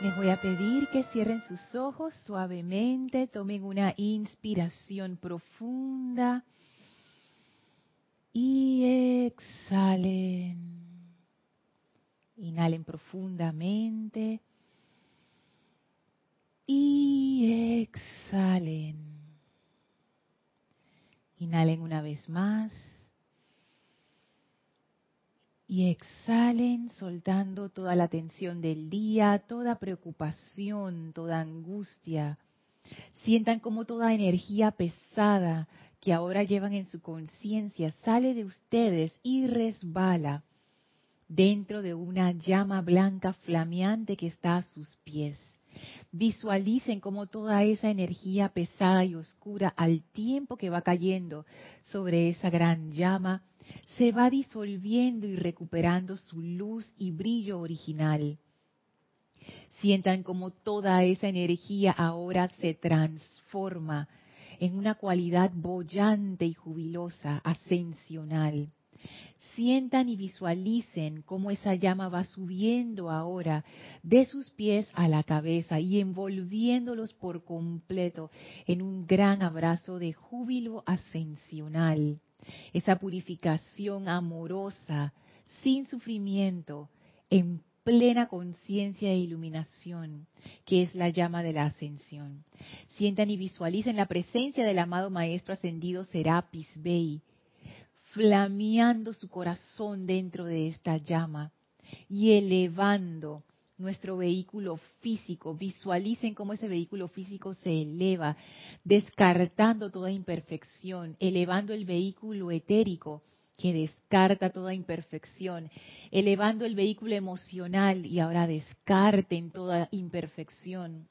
Les voy a pedir que cierren sus ojos suavemente, tomen una inspiración profunda y exhalen. Inhalen profundamente y exhalen. Inhalen una vez más y exhalen soltando toda la tensión del día, toda preocupación, toda angustia. Sientan como toda energía pesada que ahora llevan en su conciencia sale de ustedes y resbala dentro de una llama blanca flameante que está a sus pies. Visualicen cómo toda esa energía pesada y oscura al tiempo que va cayendo sobre esa gran llama se va disolviendo y recuperando su luz y brillo original. Sientan como toda esa energía ahora se transforma en una cualidad bollante y jubilosa, ascensional. Sientan y visualicen cómo esa llama va subiendo ahora de sus pies a la cabeza y envolviéndolos por completo en un gran abrazo de júbilo ascensional esa purificación amorosa, sin sufrimiento, en plena conciencia e iluminación, que es la llama de la ascensión. Sientan y visualicen la presencia del amado Maestro Ascendido Serapis Bey, flameando su corazón dentro de esta llama y elevando nuestro vehículo físico. Visualicen cómo ese vehículo físico se eleva, descartando toda imperfección, elevando el vehículo etérico que descarta toda imperfección, elevando el vehículo emocional y ahora descarten toda imperfección,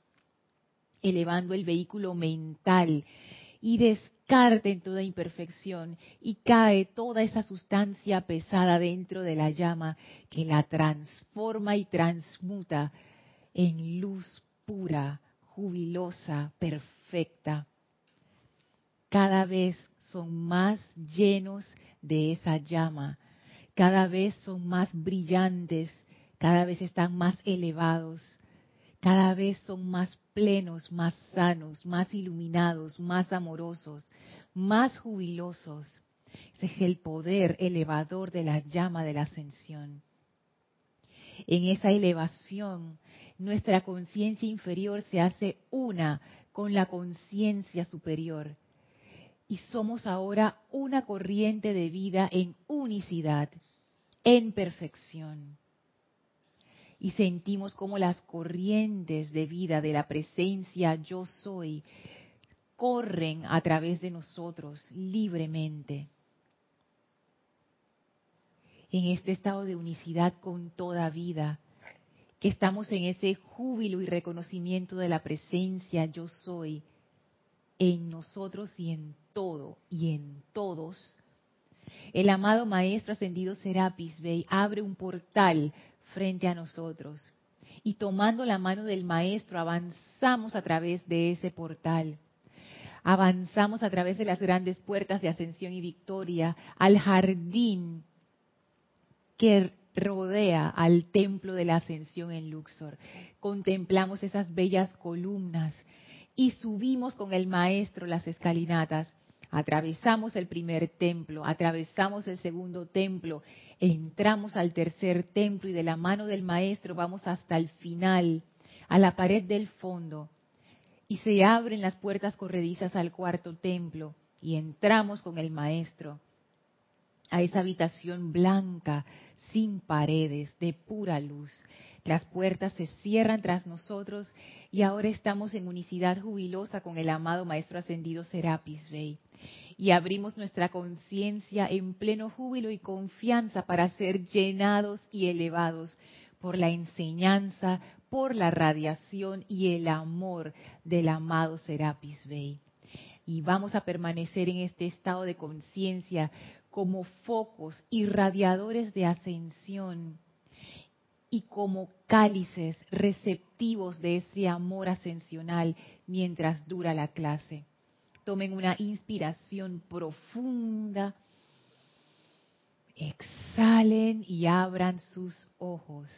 elevando el vehículo mental y descarten toda imperfección y cae toda esa sustancia pesada dentro de la llama que la transforma y transmuta en luz pura, jubilosa, perfecta. Cada vez son más llenos de esa llama, cada vez son más brillantes, cada vez están más elevados, cada vez son más plenos, más sanos, más iluminados, más amorosos, más jubilosos. Ese es el poder elevador de la llama de la ascensión. En esa elevación, nuestra conciencia inferior se hace una con la conciencia superior. Y somos ahora una corriente de vida en unicidad, en perfección y sentimos como las corrientes de vida de la presencia yo soy corren a través de nosotros libremente. En este estado de unicidad con toda vida, que estamos en ese júbilo y reconocimiento de la presencia yo soy en nosotros y en todo y en todos. El amado Maestro Ascendido Serapis Bey abre un portal frente a nosotros. Y tomando la mano del Maestro, avanzamos a través de ese portal. Avanzamos a través de las grandes puertas de ascensión y victoria al jardín que rodea al templo de la ascensión en Luxor. Contemplamos esas bellas columnas y subimos con el maestro las escalinatas Atravesamos el primer templo, atravesamos el segundo templo, entramos al tercer templo y de la mano del maestro vamos hasta el final, a la pared del fondo. Y se abren las puertas corredizas al cuarto templo y entramos con el maestro a esa habitación blanca, sin paredes, de pura luz. Las puertas se cierran tras nosotros y ahora estamos en unicidad jubilosa con el amado Maestro Ascendido Serapis Bey y abrimos nuestra conciencia en pleno júbilo y confianza para ser llenados y elevados por la enseñanza, por la radiación y el amor del amado Serapis Bey. Y vamos a permanecer en este estado de conciencia como focos irradiadores de ascensión y como cálices receptivos de ese amor ascensional mientras dura la clase. Tomen una inspiración profunda. Exhalen y abran sus ojos.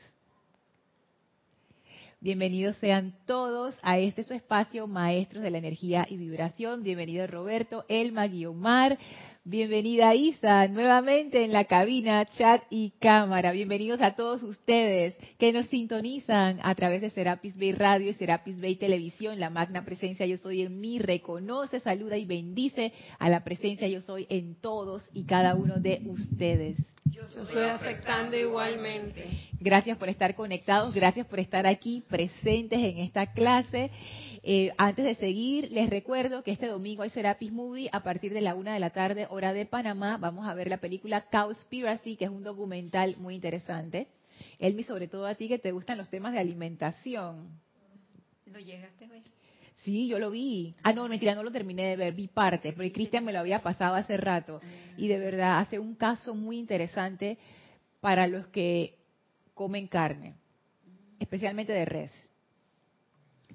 Bienvenidos sean todos a este su espacio, Maestros de la Energía y Vibración. Bienvenido Roberto, Elma, Guiomar. Bienvenida Isa, nuevamente en la cabina, chat y cámara. Bienvenidos a todos ustedes que nos sintonizan a través de Serapis Bay Radio y Serapis Bay Televisión. La magna presencia Yo Soy en mí reconoce, saluda y bendice a la presencia Yo Soy en todos y cada uno de ustedes. Yo estoy aceptando igualmente. Gracias por estar conectados, gracias por estar aquí presentes en esta clase. Eh, antes de seguir, les recuerdo que este domingo hay Serapis Movie a partir de la una de la tarde, hora de Panamá. Vamos a ver la película Cowspiracy, que es un documental muy interesante. Elmi, sobre todo a ti que te gustan los temas de alimentación. ¿Lo llegaste a ver? Sí, yo lo vi. Ah, no, mentira, no lo terminé de ver, vi parte, porque Cristian me lo había pasado hace rato. Y de verdad hace un caso muy interesante para los que comen carne, especialmente de res.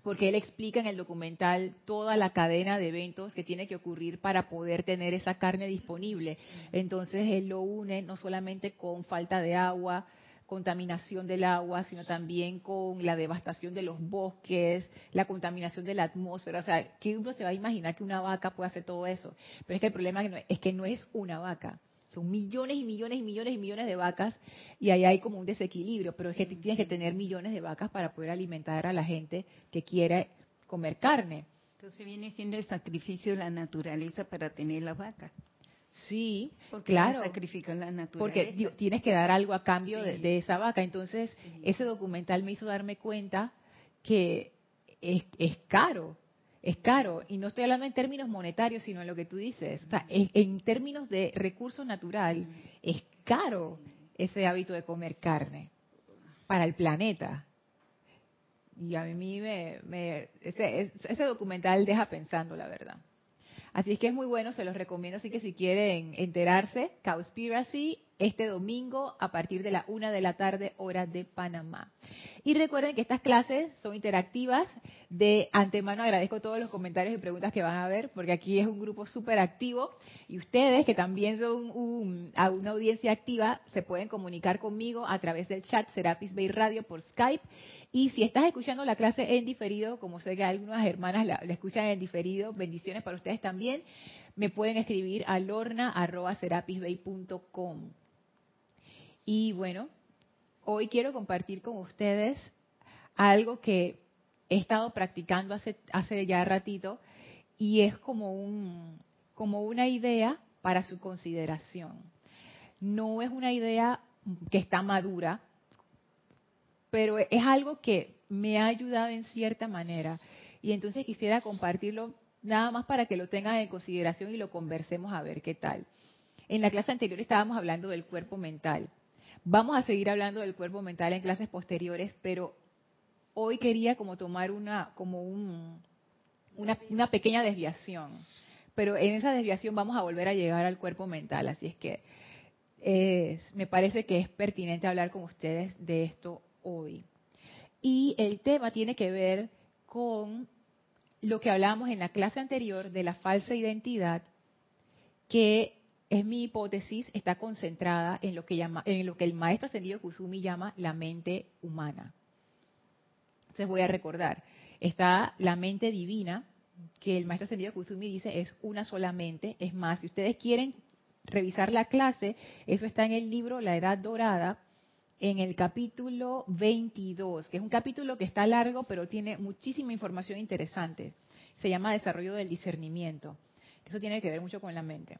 Porque él explica en el documental toda la cadena de eventos que tiene que ocurrir para poder tener esa carne disponible. Entonces él lo une no solamente con falta de agua, contaminación del agua, sino también con la devastación de los bosques, la contaminación de la atmósfera. O sea, ¿qué uno se va a imaginar que una vaca puede hacer todo eso? Pero es que el problema es que no es una vaca. Son millones y millones y millones y millones de vacas y ahí hay como un desequilibrio. Pero es que tienes que tener millones de vacas para poder alimentar a la gente que quiere comer carne. Entonces viene siendo el sacrificio de la naturaleza para tener la vaca. Sí, Porque claro. sacrifican la naturaleza. Porque digo, tienes que dar algo a cambio de, de esa vaca. Entonces, ese documental me hizo darme cuenta que es, es caro, es caro. Y no estoy hablando en términos monetarios, sino en lo que tú dices. O sea, en, en términos de recurso natural, es caro ese hábito de comer carne para el planeta. Y a mí me, me ese, ese documental deja pensando, la verdad. Así es que es muy bueno, se los recomiendo. Así que si quieren enterarse, Cowspiracy, este domingo a partir de la una de la tarde, hora de Panamá. Y recuerden que estas clases son interactivas. De antemano agradezco todos los comentarios y preguntas que van a ver, porque aquí es un grupo súper activo. Y ustedes, que también son un, una audiencia activa, se pueden comunicar conmigo a través del chat Serapis Bay Radio por Skype. Y si estás escuchando la clase en diferido, como sé que algunas hermanas la, la escuchan en diferido, bendiciones para ustedes también, me pueden escribir a lorna.serapisbay.com. Y bueno, hoy quiero compartir con ustedes algo que he estado practicando hace, ya ratito y es como, un, como una idea para su consideración. No es una idea que está madura, pero es algo que me ha ayudado en cierta manera. Y entonces quisiera compartirlo nada más para que lo tengan en consideración y lo conversemos a ver qué tal. En la clase anterior estábamos hablando del cuerpo mental. Vamos a seguir hablando del cuerpo mental en clases posteriores, pero hoy quería como tomar una, como un, una, pequeña desviación. Pero en esa desviación vamos a volver a llegar al cuerpo mental, así es que me parece que es pertinente hablar con ustedes de esto hoy. Y el tema tiene que ver con lo que hablábamos en la clase anterior de la falsa identidad, que es mi hipótesis, está concentrada en lo que, llama, en lo que el maestro ascendido Kusumi llama la mente humana. Entonces voy a recordar, está la mente divina, que el maestro ascendido Kusumi dice es una sola mente. Es más, si ustedes quieren revisar la clase, eso está en el libro La Edad Dorada, en el capítulo 22, que es un capítulo que está largo, pero tiene muchísima información interesante. Se llama Desarrollo del Discernimiento. Eso tiene que ver mucho con la mente.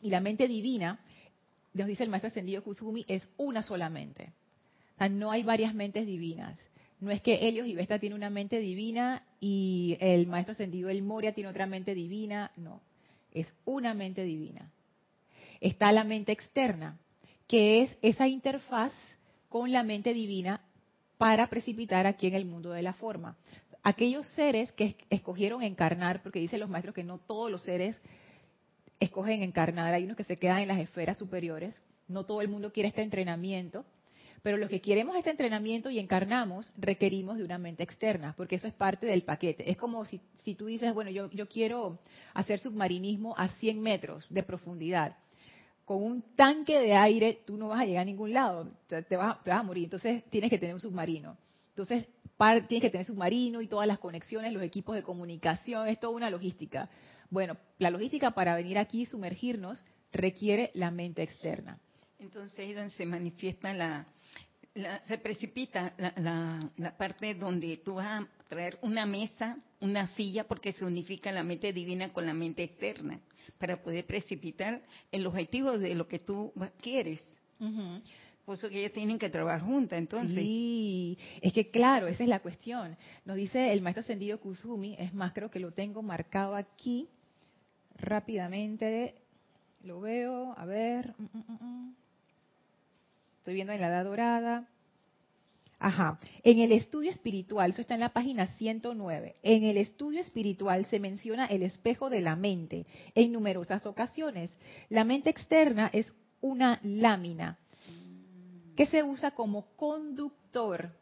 Y la mente divina, nos dice el maestro ascendido Kusumi, es una sola mente. O sea, no hay varias mentes divinas. No es que Helios y Vesta tiene una mente divina y el maestro ascendido El Moria tiene otra mente divina. No, es una mente divina. Está la mente externa, que es esa interfaz con la mente divina para precipitar aquí en el mundo de la forma. Aquellos seres que escogieron encarnar, porque dicen los maestros que no todos los seres escogen encarnar, hay unos que se quedan en las esferas superiores, no todo el mundo quiere este entrenamiento, pero los que queremos este entrenamiento y encarnamos requerimos de una mente externa, porque eso es parte del paquete. Es como si, si tú dices, bueno, yo, yo quiero hacer submarinismo a 100 metros de profundidad con un tanque de aire tú no vas a llegar a ningún lado, te, vas, te, vas, a morir. Entonces tienes que tener un submarino. Entonces, tiene que tener submarino y todas las conexiones, los equipos de comunicación, es toda una logística. Bueno, la logística para venir aquí y sumergirnos requiere la mente externa. Entonces ahí donde se manifiesta la, se precipita la, la, parte donde tú vas a traer una mesa, una silla, porque se unifica la mente divina con la mente externa, para poder precipitar el objetivo de lo que tú quieres. Por eso que ellas tienen que trabajar juntas, entonces. Sí, es que claro, esa es la cuestión. Nos dice el maestro ascendido Kuzumi, es más, creo que lo tengo marcado aquí rápidamente. Lo veo, a ver. Mm, mm, mm, Estoy viendo en la edad dorada. Ajá. En el estudio espiritual, eso está en la página 109. En el estudio espiritual se menciona el espejo de la mente en numerosas ocasiones. La mente externa es una lámina que se usa como conductor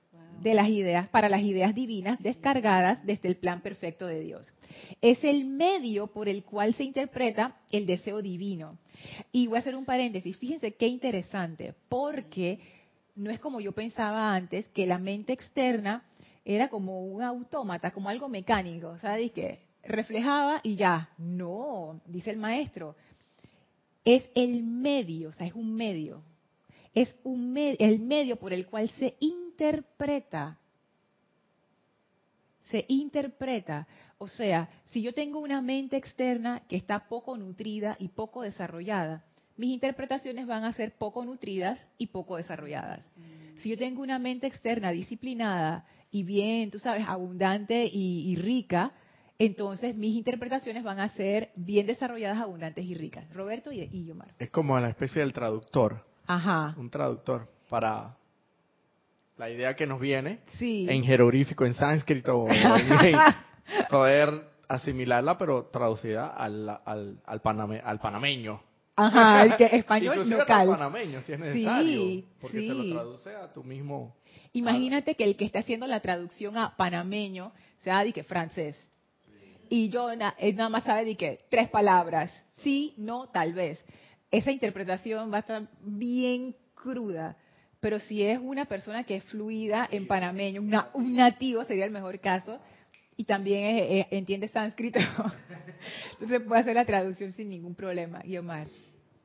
de las ideas para las ideas divinas descargadas desde el plan perfecto de Dios. Es el medio por el cual se interpreta el deseo divino. Y voy a hacer un paréntesis, fíjense qué interesante, porque no es como yo pensaba antes, que la mente externa era como un autómata, como algo mecánico, ¿sabes? Que reflejaba y ya. No, dice el maestro, es el medio, o sea, es un medio es un el medio por el cual se interpreta. Se interpreta. O sea, si yo tengo una mente externa que está poco nutrida y poco desarrollada, mis interpretaciones van a ser poco nutridas y poco desarrolladas. Mm. Si yo tengo una mente externa disciplinada y bien, tú sabes, abundante y, rica, entonces mis interpretaciones van a ser bien desarrolladas, abundantes y ricas. Roberto y, y Omar. Es como la especie del traductor. Ajá. Un traductor para la idea que nos viene sí. en jeroglífico, en sánscrito, poder asimilarla, pero traducida al, al, al, al panameño. Ajá, el que español local. panameño, si es necesario, porque te lo traduce a tu mismo... Imagínate que el que está haciendo la traducción a panameño sea de que francés. Y yo nada más sabe de que tres palabras, sí, no, tal vez esa interpretación va a estar bien cruda. Pero si es una persona que es fluida en panameño, un nativo sería el mejor caso, y también entiende sánscrito, entonces puede hacer la traducción sin ningún problema. Y.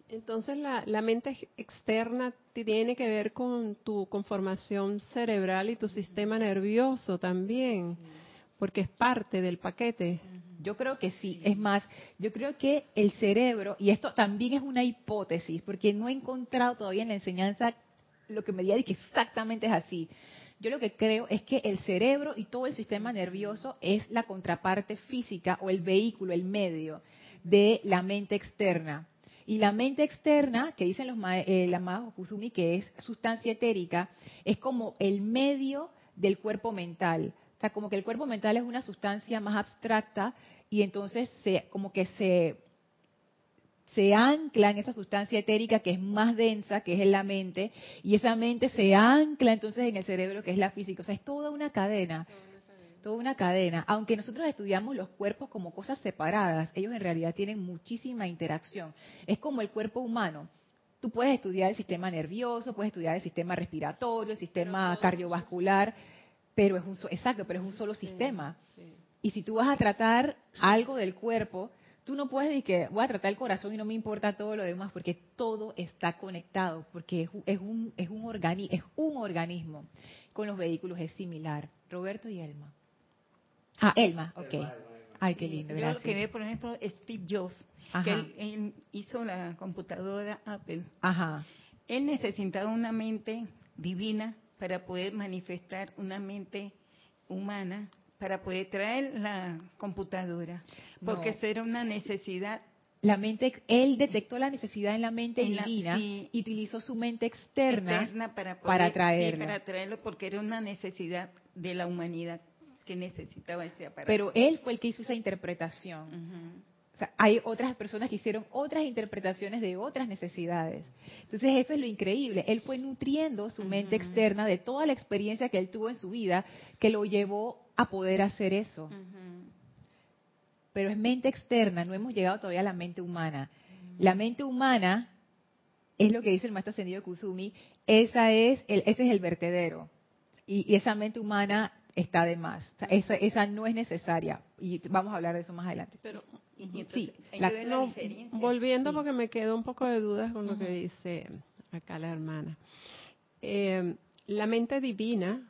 Entonces la, la, mente externa tiene que ver con tu conformación cerebral y tu sistema nervioso también, porque es parte del paquete. Yo creo que sí. Es más, yo creo que el cerebro, y esto también es una hipótesis, porque no he encontrado todavía en la enseñanza lo que me diga que exactamente es así. Yo lo que creo es que el cerebro y todo el sistema nervioso es la contraparte física o el vehículo, el medio de la mente externa. Y la mente externa, que dicen los eh, amados que es sustancia etérica, es como el medio del cuerpo mental sea, como que el cuerpo mental es una sustancia más abstracta y entonces se, como que se, se ancla en esa sustancia etérica que es más densa, que es en la mente, y esa mente se ancla entonces en el cerebro, que es la física. O sea, es toda una cadena. Toda una cadena. Aunque nosotros estudiamos los cuerpos como cosas separadas, ellos en realidad tienen muchísima interacción. Es como el cuerpo humano. Tú puedes estudiar el sistema nervioso, puedes estudiar el sistema respiratorio, el sistema cardiovascular pero es un exacto, pero es un solo sistema. Y si tú vas a tratar algo del cuerpo, tú no puedes decir que voy a tratar el corazón y no me importa todo lo demás, porque todo está conectado, porque es, un, es, un, organi es un organismo. Con los vehículos es similar. Roberto y Elma. Ah, Elma, ok. Ay, qué lindo, gracias. Yo lo por ejemplo, Steve Jobs, que él, hizo la computadora Apple. Ajá. Él necesitaba una mente divina para poder manifestar una mente humana, para poder traer la computadora, porque esa era una necesidad. La mente, él detectó la necesidad en la mente divina y utilizó su mente externa, para, para traerlo. para traerlo porque era una necesidad de la humanidad que necesitaba ese aparato. Pero él fue el que hizo esa interpretación hay otras personas que hicieron otras interpretaciones de otras necesidades. Entonces eso es lo increíble. Él fue nutriendo su mente externa de toda la experiencia que él tuvo en su vida que lo llevó a poder hacer eso. Pero es mente externa, no hemos llegado todavía a la mente humana. La mente humana es lo que dice el maestro ascendido Kusumi, esa es el, ese es el vertedero. Y, y esa mente humana está de más. O sea, esa, esa no es necesaria. Y vamos a hablar de eso más adelante. Pero entonces, Sí, la- la no, volviendo Sí. porque me quedó un poco de dudas con lo que dice acá la hermana. Eh, la mente divina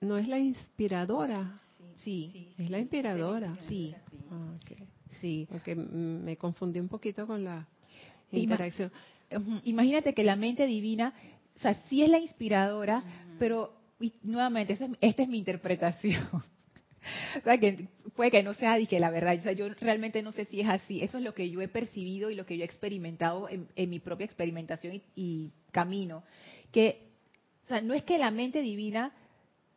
no es la inspiradora, Sí, es la inspiradora. sí, Ah, sí. Porque mm, me confundí un poquito con la interacción. Imagínate que la mente divina, o sea, sí es la inspiradora, pero y nuevamente, esa es- esta es mi interpretación. o sea, que puede que no sea que la verdad. O sea, yo realmente no sé si es así. Eso es lo que yo he percibido y lo que yo he experimentado en, en mi propia experimentación y, y camino. Que, o sea, no es que la mente divina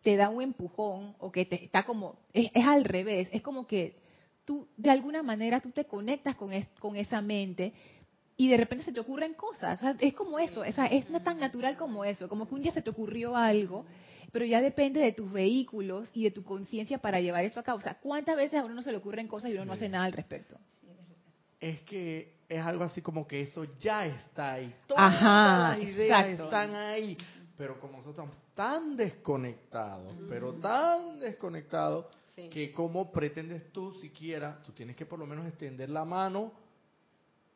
te da un empujón o que te está como, es, es al revés. Es como que tú, de alguna manera, tú te conectas con, es- con esa mente y de repente se te ocurren cosas. O sea, es como eso, o sea, es no tan natural como eso, como que un día se te ocurrió algo, pero ya depende de tus vehículos y de tu conciencia para llevar eso a cabo. O sea, ¿cuántas veces a uno no se le ocurren cosas y uno no hace nada al respecto? Es que es algo así como que eso ya está ahí. Ajá, Todas las ideas exacto. están ahí. Pero como nosotros estamos tan desconectados, pero tan desconectados, Sí. que cómo pretendes tú siquiera, tú tienes que por lo menos extender la mano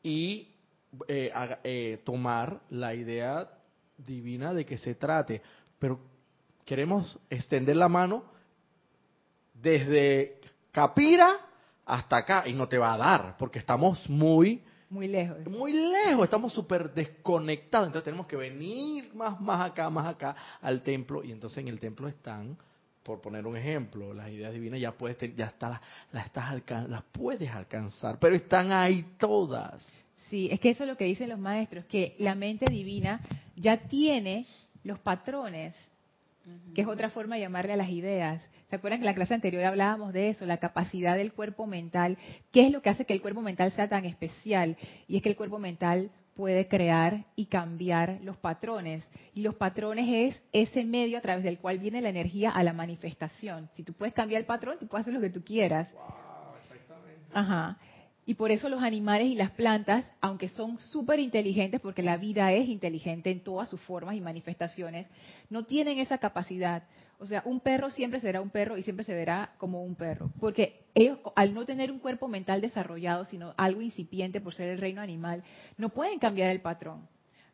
y eh, eh, tomar la idea divina de que se trate. Pero queremos extender la mano desde Capira hasta acá y no te va a dar porque estamos muy Muy lejos. muy lejos, estamos súper desconectados, entonces tenemos que venir más, más acá, más acá al templo, y entonces en el templo están, por poner un ejemplo, las ideas divinas ya puedes, ya está, las, estás alcan- las puedes alcanzar, pero están ahí todas. Sí, es que eso es lo que dicen los maestros, que la mente divina ya tiene los patrones, que es otra forma de llamarle a las ideas. ¿Se acuerdan que en la clase anterior hablábamos de eso, la capacidad del cuerpo mental? ¿Qué es lo que hace que el cuerpo mental sea tan especial? Y es que el cuerpo mental puede crear y cambiar los patrones. Y los patrones es ese medio a través del cual viene la energía a la manifestación. Si tú puedes cambiar el patrón, tú puedes hacer lo que tú quieras. Ajá. Y por eso los animales y las plantas, aunque son súper inteligentes, porque la vida es inteligente en todas sus formas y manifestaciones, no tienen esa capacidad. O sea, un perro siempre será un perro y siempre se verá como un perro. Porque ellos, al no tener un cuerpo mental desarrollado, sino algo incipiente por ser el reino animal, no pueden cambiar el patrón.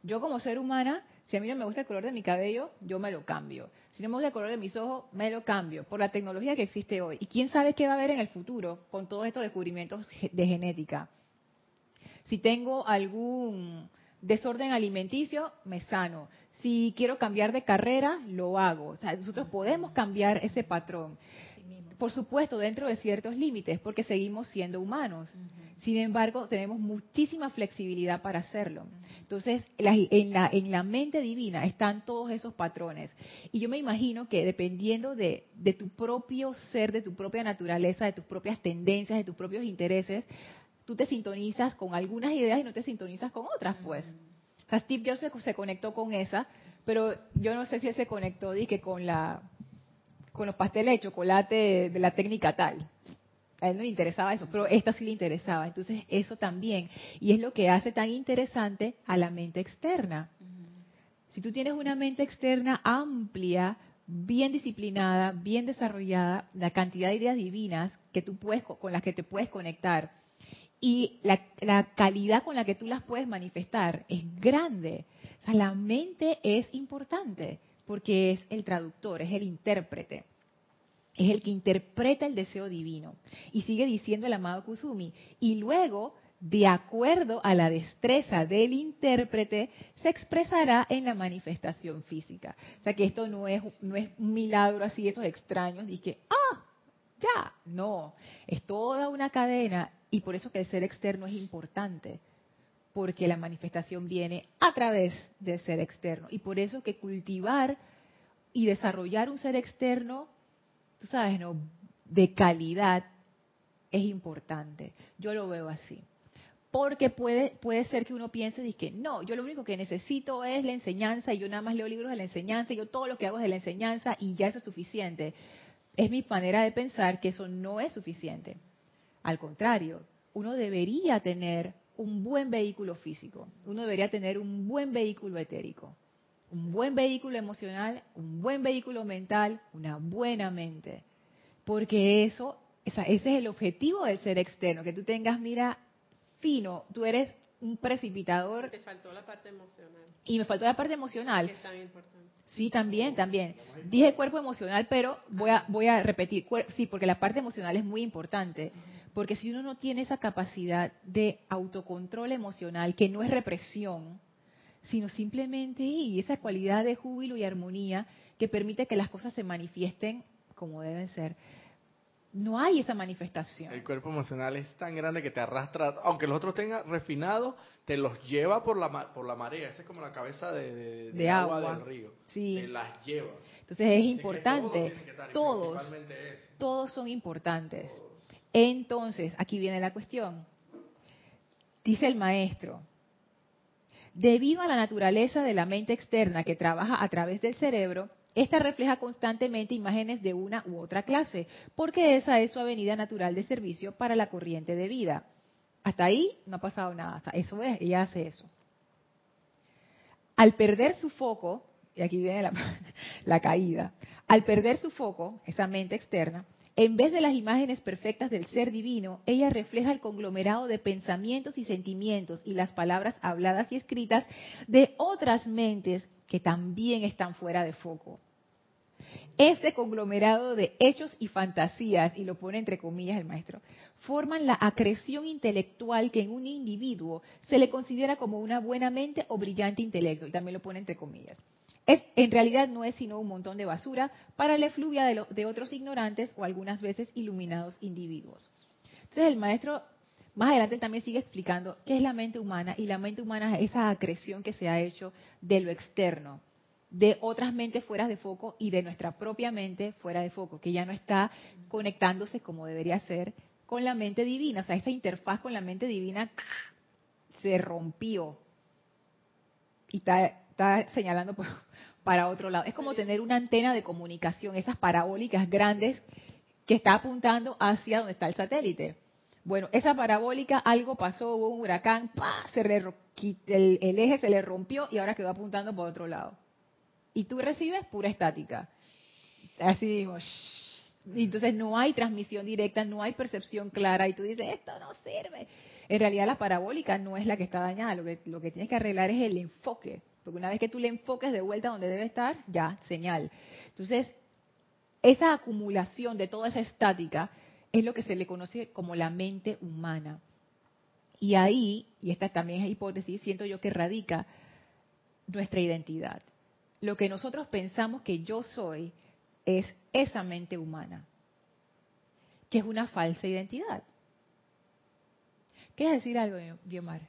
Yo como ser humana, si a mí no me gusta el color de mi cabello, yo me lo cambio. Si no me gusta el color de mis ojos, me lo cambio por la tecnología que existe hoy. Y quién sabe qué va a haber en el futuro con todos estos descubrimientos de genética. Si tengo algún desorden alimenticio, me sano. Si quiero cambiar de carrera, lo hago. O sea, nosotros podemos cambiar ese patrón. Por supuesto, dentro de ciertos límites, porque seguimos siendo humanos. Sin embargo, tenemos muchísima flexibilidad para hacerlo. Entonces, en, la, en la mente divina están todos esos patrones. Y yo me imagino que dependiendo de, de tu propio ser, de tu propia naturaleza, de tus propias tendencias, de tus propios intereses, tú te sintonizas con algunas ideas y no te sintonizas con otras, pues. O sea, Steve Jobs se, se conectó con esa, pero yo no sé si él se conectó dije, con la con los pasteles de chocolate de la técnica tal. A él no le interesaba eso, pero esta sí le interesaba. Entonces, eso también. Y es lo que hace tan interesante a la mente externa. Si tú tienes una mente externa amplia, bien disciplinada, bien desarrollada, la cantidad de ideas divinas que tú puedes, con las que te puedes conectar y la, la calidad con la que tú las puedes manifestar es grande. O sea, la mente es importante porque es el traductor, es el intérprete es el que interpreta el deseo divino. Y sigue diciendo el amado Kusumi. Y luego, de acuerdo a la destreza del intérprete, se expresará en la manifestación física. O sea que esto no es, no es un milagro así, esos extraños, y que, ah, ya, no, es toda una cadena y por eso que el ser externo es importante, porque la manifestación viene a través del ser externo. Y por eso que cultivar y desarrollar un ser externo tú sabes, ¿no? De calidad es importante. Yo lo veo así. Porque puede, puede ser que uno piense y que no, yo lo único que necesito es la enseñanza y yo nada más leo libros de la enseñanza y yo todo lo que hago es de la enseñanza y ya eso es suficiente. Es mi manera de pensar que eso no es suficiente. Al contrario, uno debería tener un buen vehículo físico, uno debería tener un buen vehículo etérico un buen vehículo emocional, un buen vehículo mental, una buena mente. Porque eso, ese es el objetivo del ser externo, que tú tengas, mira, fino, tú eres un precipitador. Te faltó la parte emocional. Y me faltó la parte emocional. Que es tan importante. Sí, también, también. Dije cuerpo emocional, pero voy a, voy a repetir. Sí, porque la parte emocional es muy importante. Porque si uno no tiene esa capacidad de autocontrol emocional, que no es represión, sino simplemente y esa cualidad de júbilo y armonía que permite que las cosas se manifiesten como deben ser, no hay esa manifestación. El cuerpo emocional es tan grande que te arrastra, aunque los otros tengan refinado, te los lleva por la por la marea. Esa es como la cabeza de, de, agua, del río. Sí. Te las lleva. Entonces es importante. todos, todos son importantes. Entonces, aquí viene la cuestión. Dice el maestro, debido a la naturaleza de la mente externa que trabaja a través del cerebro, esta refleja constantemente imágenes de una u otra clase, porque esa es su avenida natural de servicio para la corriente de vida. Hasta ahí no ha pasado nada. Eso es, ella hace eso. Al perder su foco, y aquí viene la, la caída, al perder su foco, esa mente externa, en vez de las imágenes perfectas del ser divino, ella refleja el conglomerado de pensamientos y sentimientos y las palabras habladas y escritas de otras mentes que también están fuera de foco. Este conglomerado de hechos y fantasías, y lo pone entre comillas el maestro, forman la acreción intelectual que en un individuo se le considera como una buena mente o brillante intelecto, y también lo pone entre comillas. Es, en realidad no es sino un montón de basura para la efluvia de, de otros ignorantes o algunas veces iluminados individuos. Entonces el maestro más adelante también sigue explicando qué es la mente humana y la mente humana es esa acreción que se ha hecho de lo externo, de otras mentes fuera de foco y de nuestra propia mente fuera de foco, que ya no está conectándose como debería ser con la mente divina. O sea, esta interfaz con la mente divina se rompió y está, señalando para otro lado. Es como tener una antena de comunicación, esas parabólicas grandes que está apuntando hacia donde está el satélite. Bueno, esa parabólica, algo pasó, hubo un huracán, Se el, eje se le rompió y ahora quedó apuntando por otro lado. Y tú recibes pura estática. Así digo, entonces no hay transmisión directa, no hay percepción clara y tú dices, esto no sirve. En realidad la parabólica no es la que está dañada, lo que, lo que tienes que arreglar es el enfoque. Porque una vez que tú le enfoques de vuelta donde debe estar, ya, señal. Entonces, esa acumulación de toda esa estática es lo que se le conoce como la mente humana. Y ahí, y esta también es hipótesis, siento yo que radica nuestra identidad. Lo que nosotros pensamos que yo soy es esa mente humana, que es una falsa identidad. ¿Quieres decir algo, Guiomar?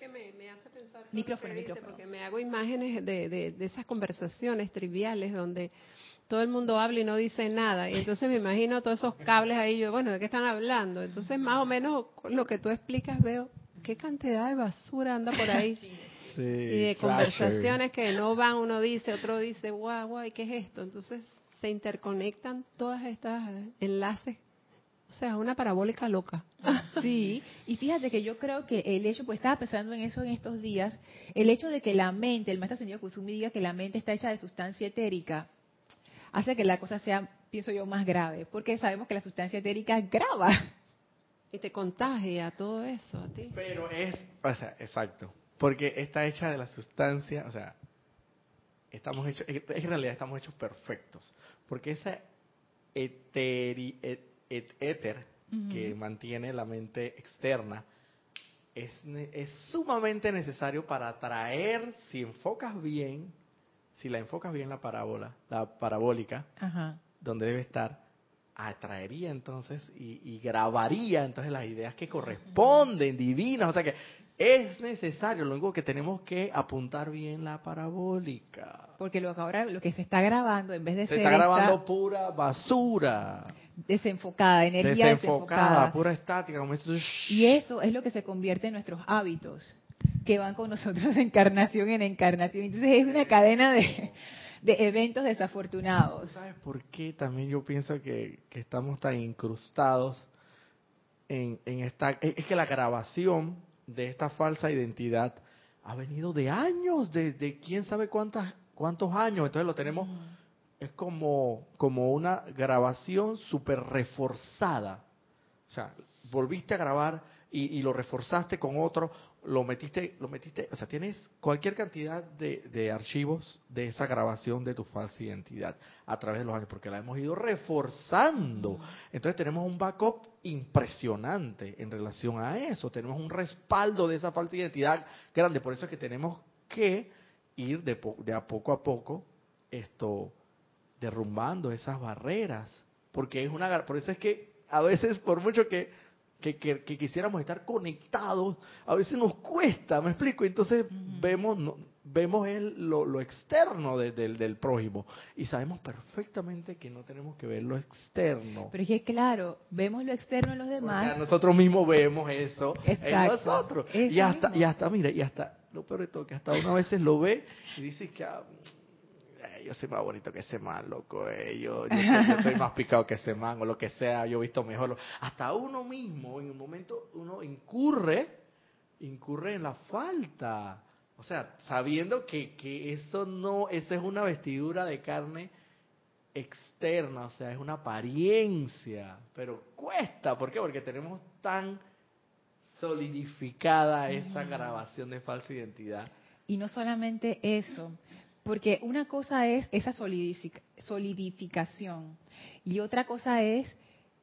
Que me, hace pensar. Micrófono, micrófono. porque me hago imágenes de, de esas conversaciones triviales donde todo el mundo habla y no dice nada. Y entonces me imagino todos esos cables ahí, yo, bueno, ¿de qué están hablando? Entonces, más o menos lo que tú explicas, veo qué cantidad de basura anda por ahí. y de conversaciones que no van, uno dice, otro dice, guau, guau, ¿qué es esto? Entonces se interconectan todas estas enlaces. O sea, una parabólica loca. Sí, y fíjate que yo creo que el hecho, pues estaba pensando en eso en estos días, el hecho de que la mente, el maestro señor Kusumi diga que la mente está hecha de sustancia etérica, hace que la cosa sea, pienso yo, más grave, porque sabemos que la sustancia etérica graba. Y te contagia todo eso a ti. Pero es, o sea, exacto, porque está hecha de la sustancia, o sea, estamos hechos, en realidad estamos hechos perfectos, porque ese eteri, éter que mantiene la mente externa es, es sumamente necesario para atraer, si enfocas bien, si la enfocas bien la parábola, la parabólica, donde debe estar, atraería entonces y, grabaría entonces las ideas que corresponden, divinas. O sea que es necesario, lo único que tenemos que apuntar bien la parabólica. Porque lo que ahora lo que se está grabando en vez de se ser está grabando pura basura, desenfocada, energía desenfocada, pura estática, como y eso es lo que se convierte en nuestros hábitos que van con nosotros de encarnación en encarnación. Entonces es una cadena de, eventos desafortunados. ¿Sabes por qué también yo pienso que, estamos tan incrustados en, esta... Es que la grabación de esta falsa identidad ha venido de años, de, de quién sabe cuántas, cuántos años. Entonces lo tenemos, es como, como una grabación súper reforzada. O sea, volviste a grabar y, y lo reforzaste con otro, lo metiste, lo metiste, o sea, tienes cualquier cantidad de, de archivos de esa grabación de tu falsa identidad a través de los años, porque la hemos ido reforzando. Entonces tenemos un backup impresionante en relación a eso, tenemos un respaldo de esa falsa identidad grande, por eso es que tenemos que ir de, po- de a poco a poco esto derrumbando esas barreras, porque es una, por eso es que a veces por mucho que que, que- que quisiéramos estar conectados, a veces nos cuesta, me explico, entonces vemos no- vemos el, lo, lo externo de- del, del prójimo y sabemos perfectamente que no tenemos que ver lo externo. Pero es que, claro, vemos lo externo en los Porque demás. nosotros mismos vemos eso en Exacto, nosotros. eso Y hasta, mismo. y hasta, mira, y hasta, lo peor de todo, que hasta uno a veces lo ve y dices que ah, yo soy más bonito que ese man, loco, eh, yo, yo, soy, yo soy más picado que ese man, o lo que sea, yo he visto mejor. Hasta uno mismo, en un momento, uno incurre, incurre en la falta. O sea, sabiendo que, que eso no, esa es una vestidura de carne externa, o sea, es una apariencia, pero cuesta, ¿por qué? Porque tenemos tan solidificada esa grabación de falsa identidad. Y no solamente eso, porque una cosa es esa solidific- solidificación y otra cosa es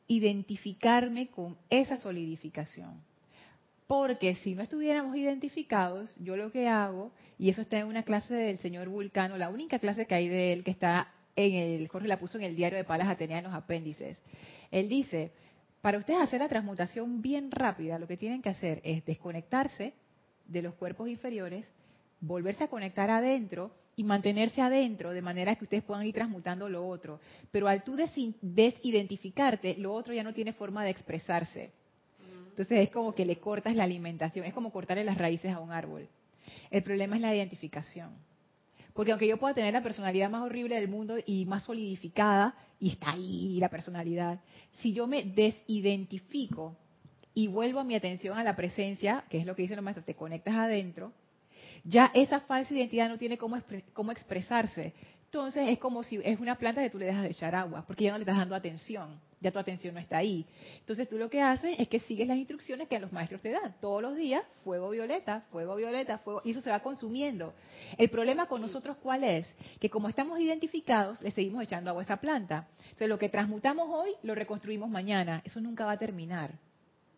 identificarme con esa solidificación. Porque si no estuviéramos identificados, yo lo que hago, y eso está en una clase del señor Vulcano, la única clase que hay de él que está en el, Jorge la puso en el diario de Palas Atenea en los apéndices. Él dice, para ustedes hacer la transmutación bien rápida, lo que tienen que hacer es desconectarse de los cuerpos inferiores, volverse a conectar adentro y mantenerse adentro de manera que ustedes puedan ir transmutando lo otro. Pero al tú desidentificarte, lo otro ya no tiene forma de expresarse. Entonces es como que le cortas la alimentación, es como cortarle las raíces a un árbol. El problema es la identificación. Porque aunque yo pueda tener la personalidad más horrible del mundo y más solidificada, y está ahí la personalidad, si yo me desidentifico y vuelvo mi atención a la presencia, que es lo que dicen los maestros, te conectas adentro, ya esa falsa identidad no tiene cómo, cómo expresarse. Entonces es como si es una planta que tú le dejas de echar agua, porque ya no le estás dando atención, ya tu atención no está ahí. Entonces tú lo que haces es que sigues las instrucciones que los maestros te dan. Todos los días, fuego violeta, fuego violeta, fuego, y eso se va consumiendo. El problema con nosotros cuál es? Que como estamos identificados, le seguimos echando agua a esa planta. Entonces lo que transmutamos hoy, lo reconstruimos mañana. Eso nunca va a terminar.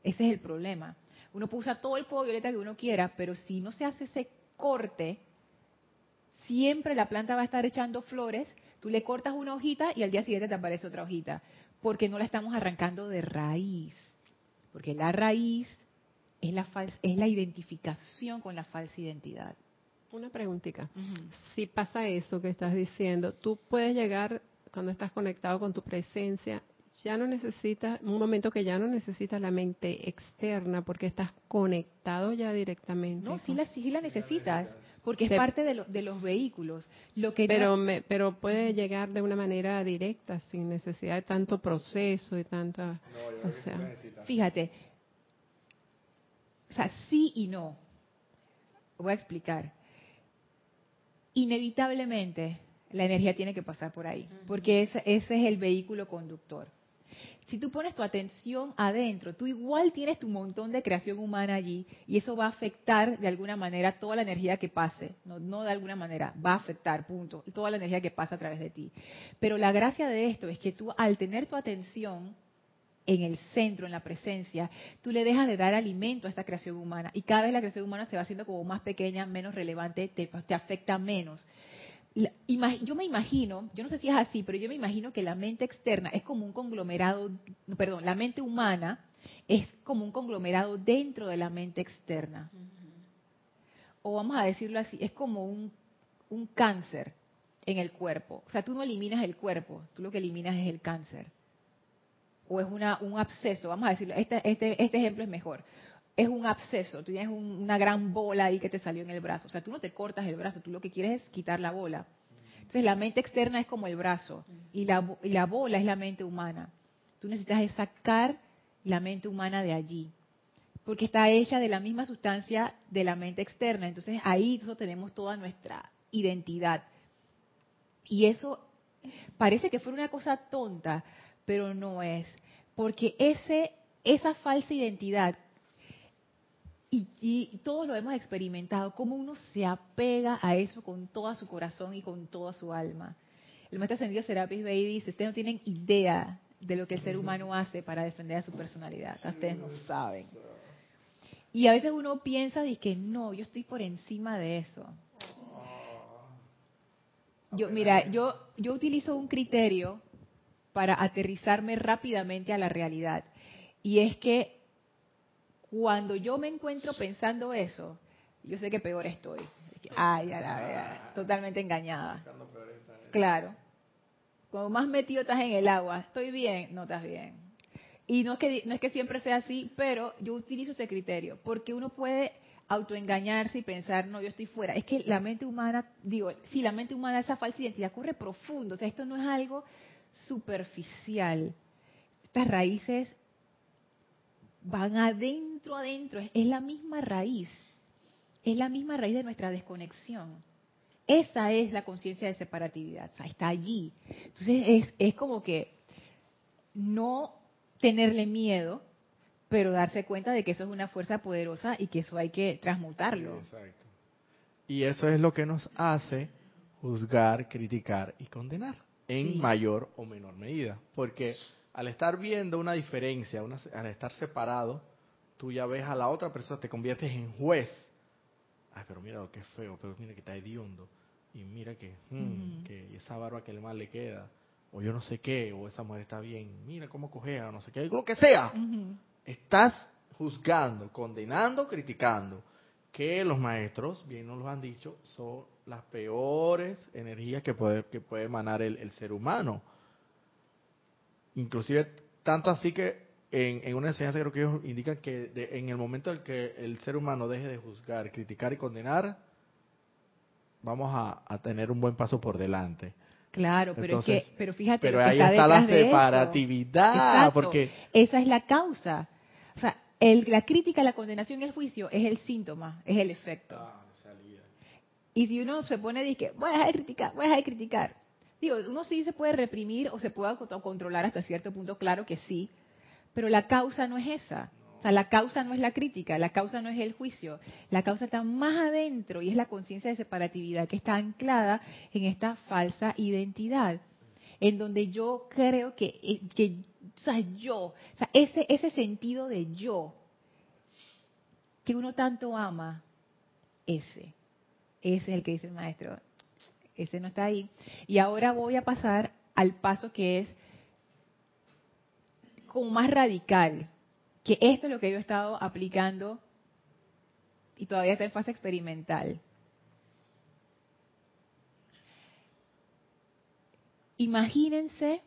Ese es el problema. Uno puede usar todo el fuego violeta que uno quiera, pero si no se hace ese corte, siempre la planta va a estar echando flores, tú le cortas una hojita y al día siguiente te aparece otra hojita, porque no la estamos arrancando de raíz, porque la raíz es la, es la identificación con la falsa identidad. Una preguntita. Si pasa eso que estás diciendo, tú puedes llegar cuando estás conectado con tu presencia, ya no necesitas, un momento que ya no necesitas la mente externa porque estás conectado ya directamente. No, sí la, sí la necesitas, porque es Se- parte de, lo- de los vehículos. Lo que no- pero me, pero puede llegar de una manera directa sin necesidad de tanto proceso y tanta o sea, Fíjate, o sea, sí y no. Voy a explicar. Inevitablemente la energía tiene que pasar por ahí, porque ese, ese es el vehículo conductor. Si tú pones tu atención adentro, tú igual tienes tu montón de creación humana allí y eso va a afectar de alguna manera toda la energía que pase, no, no de alguna manera, va a afectar, punto, toda la energía que pasa a través de ti. Pero la gracia de esto es que tú al tener tu atención en el centro, en la presencia, tú le dejas de dar alimento a esta creación humana y cada vez la creación humana se va haciendo como más pequeña, menos relevante, te, te afecta menos. Yo me imagino, yo no sé si es así, pero yo me imagino que la mente externa es como un conglomerado, perdón, la mente humana es como un conglomerado dentro de la mente externa. O vamos a decirlo así, es como un, un cáncer en el cuerpo. O sea, tú no eliminas el cuerpo, tú lo que eliminas es el cáncer o es una, un absceso, vamos a decirlo, este, este, este ejemplo es mejor, es un absceso, tú tienes un- una gran bola ahí que te salió en el brazo, o sea, tú no te cortas el brazo, tú lo que quieres es quitar la bola. Entonces la mente externa es como el brazo y la, y la bola es la mente humana. Tú necesitas es sacar la mente humana de allí. porque está hecha de la misma sustancia de la mente externa. Entonces ahí tenemos toda nuestra identidad. Y eso parece que fuera una cosa tonta, pero no es, porque ese esa falsa identidad y, y, todos lo hemos experimentado, cómo uno se apega a eso con todo su corazón y con toda su alma. El maestro ascendido Serapis Bey dice, ustedes no tienen idea de lo que el ser humano hace para defender a su personalidad, ustedes no saben. Y a veces uno piensa y que no, yo estoy por encima de eso. Yo, mira, yo, yo utilizo un criterio para aterrizarme rápidamente a la realidad. Y es que cuando yo me encuentro pensando eso, yo sé que peor estoy. Ay, a la verdad, totalmente engañada. Claro. Cuando más metido estás en el agua, estoy bien, no estás bien. Y no es que no es que siempre sea así, pero yo utilizo ese criterio, porque uno puede autoengañarse y pensar, no, yo estoy fuera. Es que la mente humana, digo, si la mente humana, esa falsa identidad ocurre profundo, o sea, esto no es algo superficial. Estas raíces van adentro, adentro, es la misma raíz, es la misma raíz de nuestra desconexión. Esa es la conciencia de separatividad, o sea, está allí. Entonces es, es como que no tenerle miedo, pero darse cuenta de que eso es una fuerza poderosa y que eso hay que transmutarlo. Exacto. Y eso es lo que nos hace juzgar, criticar y condenar en mayor o menor medida. Porque al estar viendo una diferencia, al estar separado, tú ya ves a la otra persona, te conviertes en juez. Ay, pero mira lo que es feo, pero mira que está hediondo y mira que, hmm, que esa barba que le mal le queda, o yo no sé qué, o esa mujer está bien, mira cómo cojea, o no sé qué, lo que sea. Estás juzgando, condenando, criticando, que los maestros, bien nos lo han dicho, son las peores energías que puede, que puede emanar el, ser humano. Inclusive, tanto así que en, en, una enseñanza creo que ellos indican que en el momento en que el ser humano deje de juzgar, criticar y condenar, vamos a, tener un buen paso por delante. Claro, pero es que, pero fíjate, pero ahí está, la separatividad, porque esa es la causa. O sea, el, la crítica, la condenación y el juicio es el síntoma, es el efecto. Ah, y si uno se pone y dice, voy a dejar de criticar, voy a dejar de criticar. Digo, uno sí se puede reprimir o se puede controlar hasta cierto punto, claro que sí, pero la causa no es esa. O sea, la causa no es la crítica, la causa no es el juicio, la causa está más adentro y es la conciencia de separatividad que está anclada en esta falsa identidad, en donde yo creo que, eh, que o sea, yo, o sea, ese, ese sentido de yo que uno tanto ama, ese, ese es el que dice el maestro, ese no está ahí. Y ahora voy a pasar al paso que es como más radical, que esto es lo que yo he estado aplicando y todavía está en fase experimental. Imagínense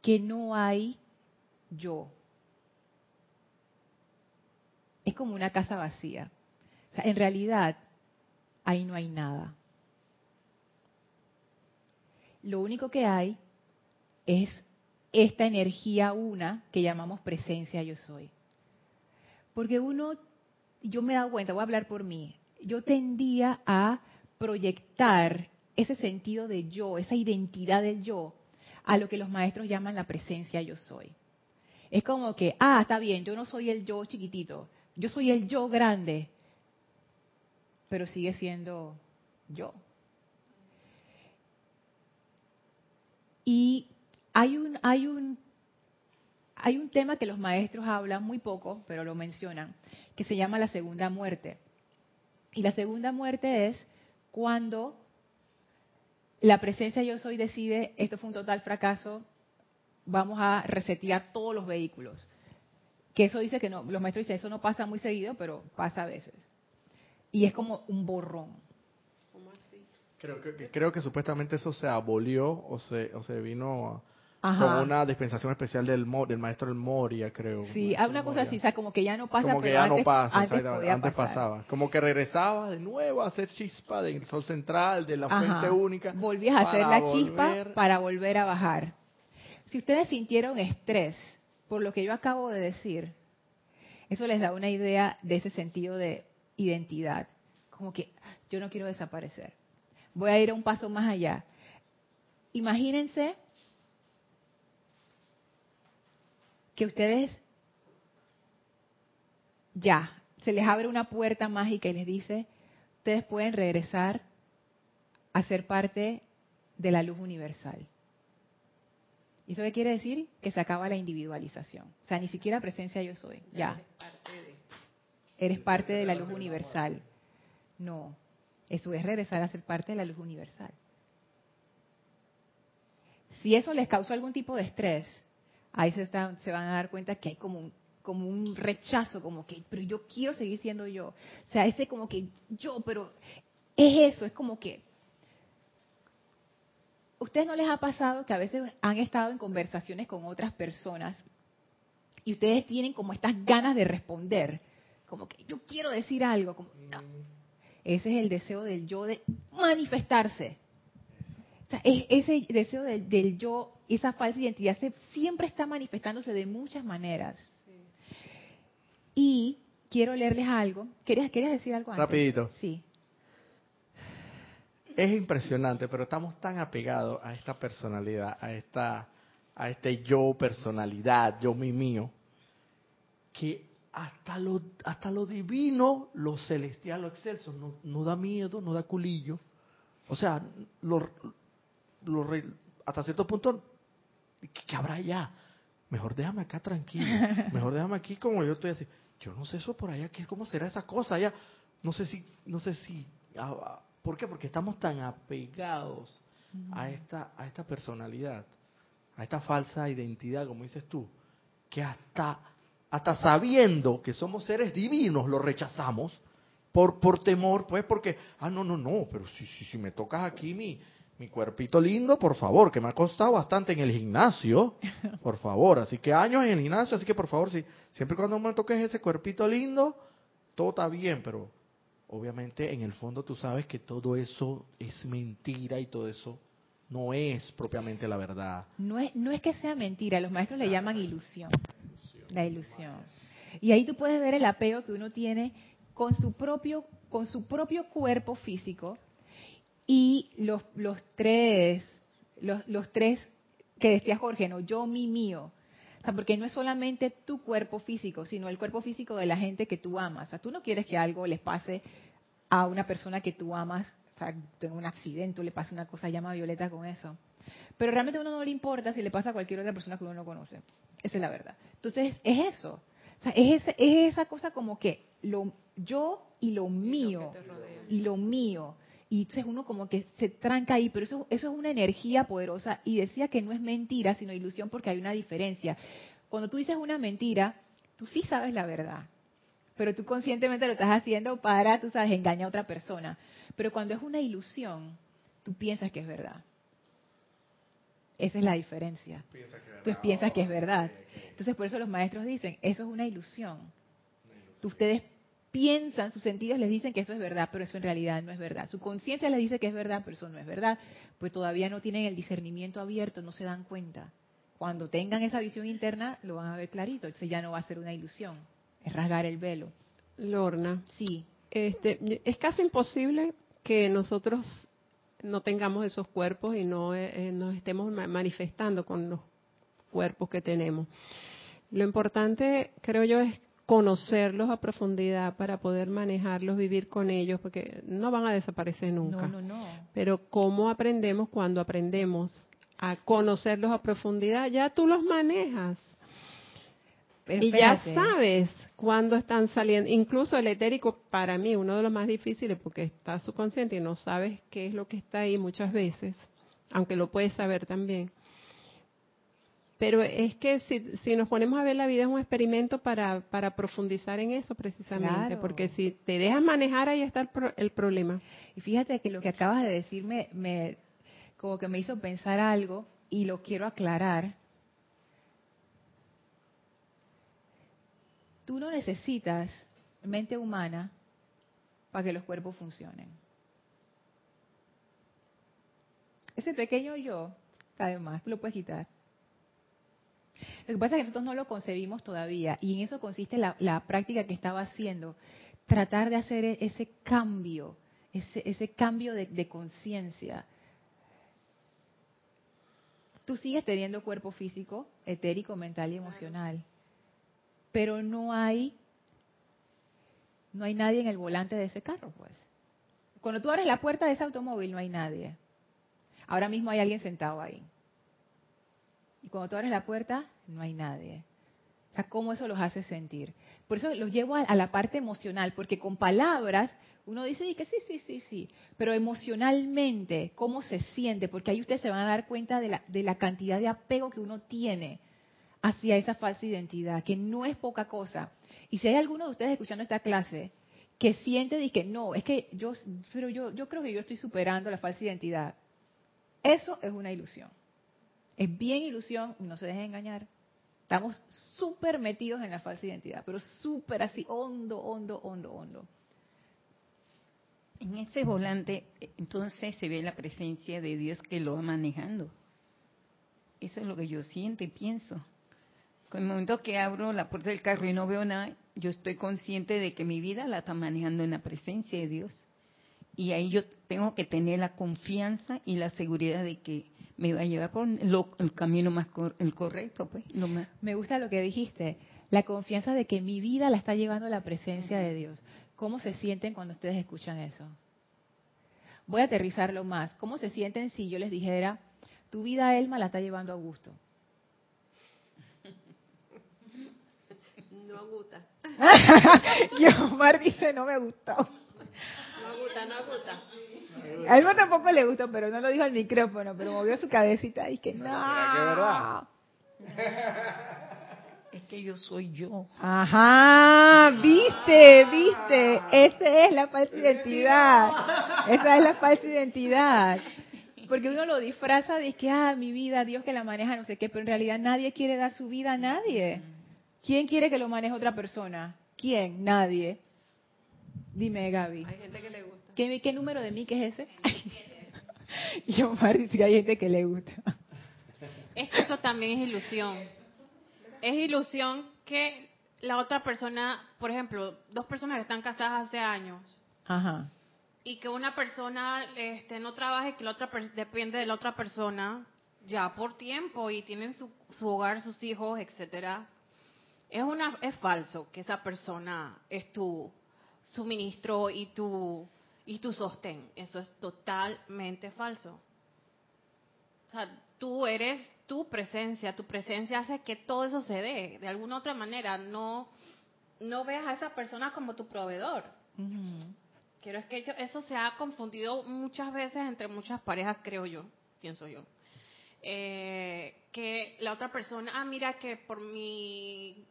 que no hay yo. Es como una casa vacía. En realidad, ahí no hay nada. Lo único que hay es esta energía una que llamamos presencia yo soy. Porque uno, yo me he dado cuenta, voy a hablar por mí, yo tendía a proyectar ese sentido de yo, esa identidad del yo, a lo que los maestros llaman la presencia yo soy. Es como que, ah, está bien, yo no soy el yo chiquitito, yo soy el yo grande, pero sigue siendo yo. Y hay un, hay un, hay un tema que los maestros hablan muy poco, pero lo mencionan, que se llama la segunda muerte. Y la segunda muerte es cuando la presencia yo soy decide, esto fue un total fracaso, vamos a resetear todos los vehículos. Que eso dice que no, los maestros dicen, eso no pasa muy seguido, pero pasa a veces. Y es como un borrón. Creo que, creo que supuestamente eso se abolió o se, o se vino a como una dispensación especial del, del maestro del Moria, creo. Sí, hay una cosa así, o sea, como que ya no pasa, como que ya no pasa, antes, pasaba. Como que regresaba de nuevo a hacer chispa del sol central, de la fuente única. Volvías a hacer la chispa para volver a bajar. Si ustedes sintieron estrés por lo que yo acabo de decir, eso les da una idea de ese sentido de identidad. Como que yo no quiero desaparecer. Voy a ir un paso más allá. Imagínense que ustedes ya, se les abre una puerta mágica y les dice, ustedes pueden regresar a ser parte de la luz universal. ¿Y eso qué quiere decir? Que se acaba la individualización. O sea, ni siquiera presencia yo soy. Ya. Eres parte de la luz universal. No. Eso es regresar a ser parte de la luz universal. Si eso les causó algún tipo de estrés, ahí se, se van a dar cuenta que hay como un, como un rechazo, como que, pero yo quiero seguir siendo yo. O sea, ese como que yo, pero es eso, es como que... ¿Ustedes no les ha pasado que a veces han estado en conversaciones con otras personas y ustedes tienen como estas ganas de responder? Como que yo quiero decir algo, como, Ese es el deseo del yo de manifestarse. O sea, ese deseo del, yo, esa falsa identidad, siempre está manifestándose de muchas maneras. Y quiero leerles algo. ¿Querías, ¿Querías decir algo antes? Rapidito. Sí. Es impresionante, pero estamos tan apegados a esta personalidad, a esta, a este yo personalidad, yo mi mío, que hasta lo, hasta lo divino, lo celestial, lo excelso, no, no da miedo, no da culillo. O sea, lo, hasta cierto punto, ¿qué, habrá allá? Mejor déjame acá tranquilo. Mejor déjame aquí como yo estoy así. Yo no sé eso por allá, ¿qué, ¿cómo será esa cosa allá? No sé si, no sé si. Ah, ah, ¿Por qué? Porque estamos tan apegados a esta, a esta personalidad, a esta falsa identidad, como dices tú, que hasta, hasta sabiendo que somos seres divinos lo rechazamos por, por temor, pues porque, ah, no, no, no, pero si, si, si me tocas aquí mi, mi cuerpito lindo, por favor, que me ha costado bastante en el gimnasio, por favor, así que años en el gimnasio, así que por favor, si siempre cuando me toques ese cuerpito lindo, todo está bien, pero obviamente en el fondo tú sabes que todo eso es mentira y todo eso no es propiamente la verdad. No es, no es que sea mentira, los maestros le llaman ilusión, la ilusión. Y ahí tú puedes ver el apego que uno tiene con su propio, con su propio cuerpo físico, y los, los tres, los, los tres que decía Jorge, no, yo, mi, mío. O sea, porque no es solamente tu cuerpo físico, sino el cuerpo físico de la gente que tú amas. O sea, tú no quieres que algo les pase a una persona que tú amas, o sea, tenga un accidente o le pase una cosa, llama Violeta con eso. Pero realmente a uno no le importa si le pasa a cualquier otra persona que uno no conoce. Esa es la verdad. Entonces, es eso. O sea, es, es esa cosa como que lo, yo y lo mío, y lo mío y entonces uno como que se tranca ahí, pero eso, eso es una energía poderosa y decía que no es mentira, sino ilusión porque hay una diferencia. Cuando tú dices una mentira, tú sí sabes la verdad, pero tú conscientemente lo estás haciendo para, tú sabes, engañar a otra persona. Pero cuando es una ilusión, tú piensas que es verdad. Esa es la diferencia. tú piensas que es verdad. Entonces por eso los maestros dicen, eso es una ilusión. Ustedes piensan, sus sentidos les dicen que eso es verdad, pero eso en realidad no es verdad. Su conciencia les dice que es verdad, pero eso no es verdad, pues todavía no tienen el discernimiento abierto, no se dan cuenta. Cuando tengan esa visión interna, lo van a ver clarito, entonces ya no va a ser una ilusión, es rasgar el velo. Lorna. Sí. Este, es casi imposible que nosotros no tengamos esos cuerpos y no eh, nos estemos manifestando con los cuerpos que tenemos. Lo importante, creo yo, es conocerlos a profundidad para poder manejarlos, vivir con ellos, porque no van a desaparecer nunca. No, no, no. Pero ¿cómo aprendemos cuando aprendemos a conocerlos a profundidad? Ya tú los manejas. Y ya sabes cuándo están saliendo. Incluso el etérico, para mí, uno de los más difíciles, porque está subconsciente y no sabes qué es lo que está ahí muchas veces, aunque lo puedes saber también. Pero es que si, nos ponemos a ver la vida es un experimento para, para profundizar en eso precisamente, porque si te dejas manejar ahí está el, problema. Y fíjate que lo que acabas de decir me, como que me hizo pensar algo y lo quiero aclarar. Tú no necesitas mente humana para que los cuerpos funcionen. Ese pequeño yo, además, tú lo puedes quitar Lo que pasa es que nosotros no lo concebimos todavía y en eso consiste la, la práctica que estaba haciendo. Tratar de hacer e- ese cambio, ese, ese cambio de, de conciencia. Tú sigues teniendo cuerpo físico, etérico, mental y emocional, pero no hay no hay nadie en el volante de ese carro, pues. Cuando tú abres la puerta de ese automóvil no hay nadie. Ahora mismo hay alguien sentado ahí. Y cuando tú abres la puerta, no hay nadie. O sea, cómo eso los hace sentir. Por eso los llevo a, la parte emocional, porque con palabras uno dice y que sí, sí, sí, sí, pero emocionalmente, ¿cómo se siente? Porque ahí ustedes se van a dar cuenta de la, de la cantidad de apego que uno tiene hacia esa falsa identidad, que no es poca cosa. Y si hay alguno de ustedes escuchando esta clase que siente y que no, es que yo, pero yo, yo creo que yo estoy superando la falsa identidad. Eso es una ilusión. Es bien ilusión, no se dejen engañar. Estamos súper metidos en la falsa identidad, pero súper así, hondo, hondo, hondo, hondo. En ese volante, entonces se ve la presencia de Dios que lo va manejando. Eso es lo que yo siento y pienso. Con el momento que abro la puerta del carro y no veo nada, yo estoy consciente de que mi vida la está manejando en la presencia de Dios. Y ahí yo tengo que tener la confianza y la seguridad de que me va a llevar por lo- el camino más cor- el correcto, pues. Me gusta lo que dijiste, la confianza de que mi vida la está llevando la presencia de Dios. ¿Cómo se sienten cuando ustedes escuchan eso? Voy a aterrizarlo más. ¿Cómo se sienten si yo les dijera, tu vida, Elma, la está llevando Augusto? No gusta. y Omar dice, no me gustó. No gusta, no gusta. A Elma tampoco le gustó, pero no lo dijo al micrófono, pero movió su cabecita y que no. ¿Será que es verdad? Es que yo soy yo. Ajá, viste, viste. Esa es la falsa identidad. Esa es la falsa identidad. Porque uno lo disfraza de que, ah, mi vida, Dios que la maneja, no sé qué, pero en realidad nadie quiere dar su vida a nadie. ¿Quién quiere que lo maneje otra persona? ¿Quién? Nadie. Dime, Gaby. Hay gente que le gusta. ¿Qué, qué número de mí que es ese? y Omar dice que hay gente que le gusta. Es que eso también es ilusión. Es ilusión que la otra persona, por ejemplo, dos personas que están casadas hace años Ajá. y que una persona este, no trabaja y que la otra depende de la otra persona ya por tiempo y tienen su, su hogar, sus hijos, etcétera. Es una es falso que esa persona es tu suministro y tu y tu sostén. Eso es totalmente falso. O sea, tú eres tu presencia, tu presencia hace que todo eso se dé de alguna otra manera. No, no veas a esa persona como tu proveedor. Quiero es que eso se ha confundido muchas veces entre muchas parejas, creo yo, pienso yo. Eh, que la otra persona, ah, mira que por mi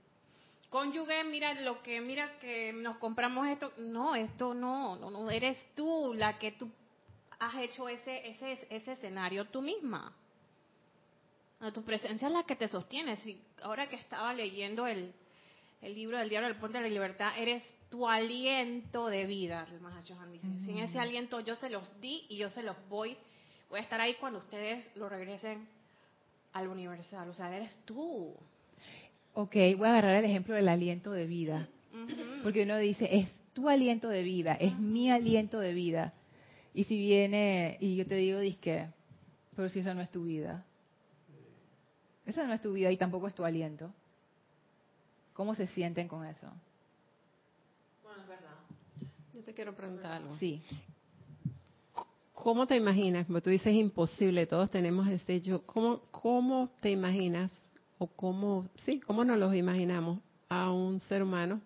cónyuge, mira lo que, mira que nos compramos esto. No, esto no, no, no, eres tú la que tú has hecho ese, ese, ese escenario tú misma. Ah, Tu presencia es la que te sostiene. Si, ahora que estaba leyendo el, el libro del diario del puente de la libertad, eres tu aliento de vida, el dice. Sin ese aliento yo se los di y yo se los voy, voy a estar ahí cuando ustedes lo regresen al universal. O sea, eres tú. Ok, voy a agarrar el ejemplo del aliento de vida. Porque uno dice, es tu aliento de vida, es mi aliento de vida. Y si viene y yo te digo, disque, pero si esa no es tu vida. Esa no es tu vida y tampoco es tu aliento. ¿Cómo se sienten con eso? Bueno, es verdad. Yo te quiero preguntar algo. Sí. ¿Cómo te imaginas? Como tú dices, imposible, todos tenemos ese yo. ¿Cómo, cómo te imaginas o cómo, sí, cómo nos los imaginamos a un ser humano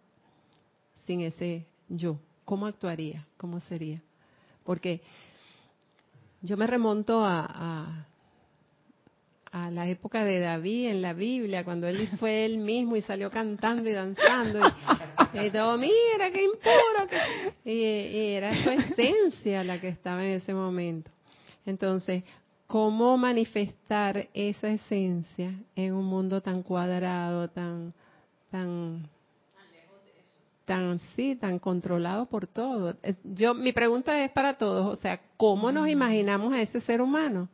sin ese yo? ¿Cómo actuaría? ¿Cómo sería? Porque yo me remonto a, a, a la época de David en la Biblia, cuando él fue él mismo y salió cantando y danzando y, todo, mira qué impuro, que... Y, y era su esencia la que estaba en ese momento. Entonces, ¿cómo manifestar esa esencia en un mundo tan cuadrado, tan, tan, tan, sí, tan controlado por todo? Eh, Yo, mi pregunta es para todos, o sea, ¿cómo nos imaginamos a ese ser humano?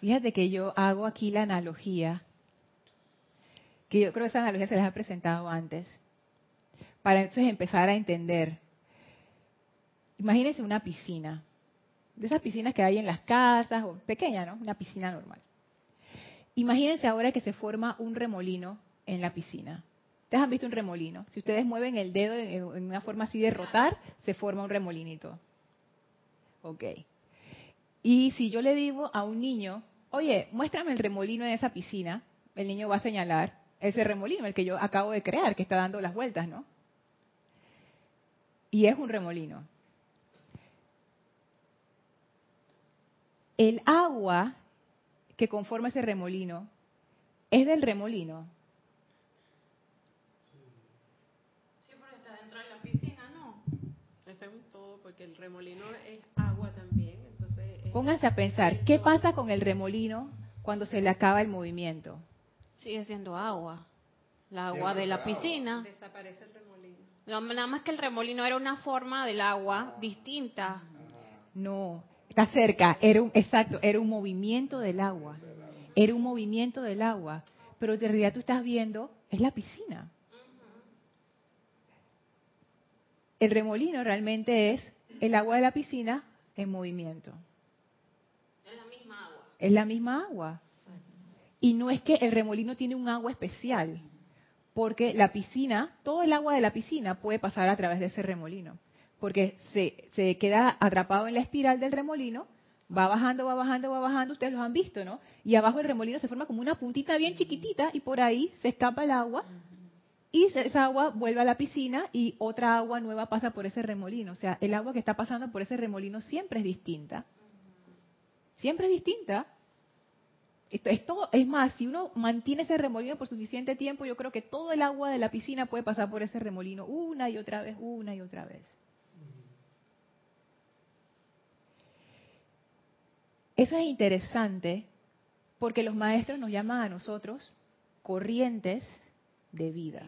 Fíjate que yo hago aquí la analogía que yo creo que esa analogía se les ha presentado antes, para entonces empezar a entender. Imagínense una piscina, de esas piscinas que hay en las casas, o pequeña, ¿no? Una piscina normal. Imagínense ahora que se forma un remolino en la piscina. ¿Ustedes han visto un remolino? Si ustedes mueven el dedo en una forma así de rotar, se forma un remolinito. Ok. Y si yo le digo a un niño, oye, muéstrame el remolino en esa piscina, el niño va a señalar ese remolino, el que yo acabo de crear, que está dando las vueltas, ¿no? Y es un remolino. El agua que conforma ese remolino es del remolino. Sí, pero está dentro de la piscina, ¿no? Ese es un todo, porque el remolino es agua también. Entonces es- Pónganse a pensar, ¿qué pasa con el remolino cuando se le acaba el movimiento? Sigue siendo agua. La agua de la piscina. Desaparece el remolino. No, Nada más que el remolino era una forma del agua distinta. No, está cerca, era un, exacto, era un movimiento del agua. Era un movimiento del agua, pero en realidad tú estás viendo, es la piscina. El remolino realmente es el agua de la piscina en movimiento. Es la misma agua. Es la misma agua. Y no es que el remolino tiene un agua especial, porque la piscina, todo el agua de la piscina puede pasar a través de ese remolino, porque se, se queda atrapado en la espiral del remolino, va bajando, va bajando, va bajando, ustedes los han visto, ¿no? Y abajo el remolino se forma como una puntita bien chiquitita y por ahí se escapa el agua y esa agua vuelve a la piscina y otra agua nueva pasa por ese remolino. O sea, el agua que está pasando por ese remolino siempre es distinta. Siempre es distinta. Esto, es, todo- es más, si uno mantiene ese remolino por suficiente tiempo, yo creo que todo el agua de la piscina puede pasar por ese remolino una y otra vez, una y otra vez. Eso es interesante porque los maestros nos llaman a nosotros corrientes de vida.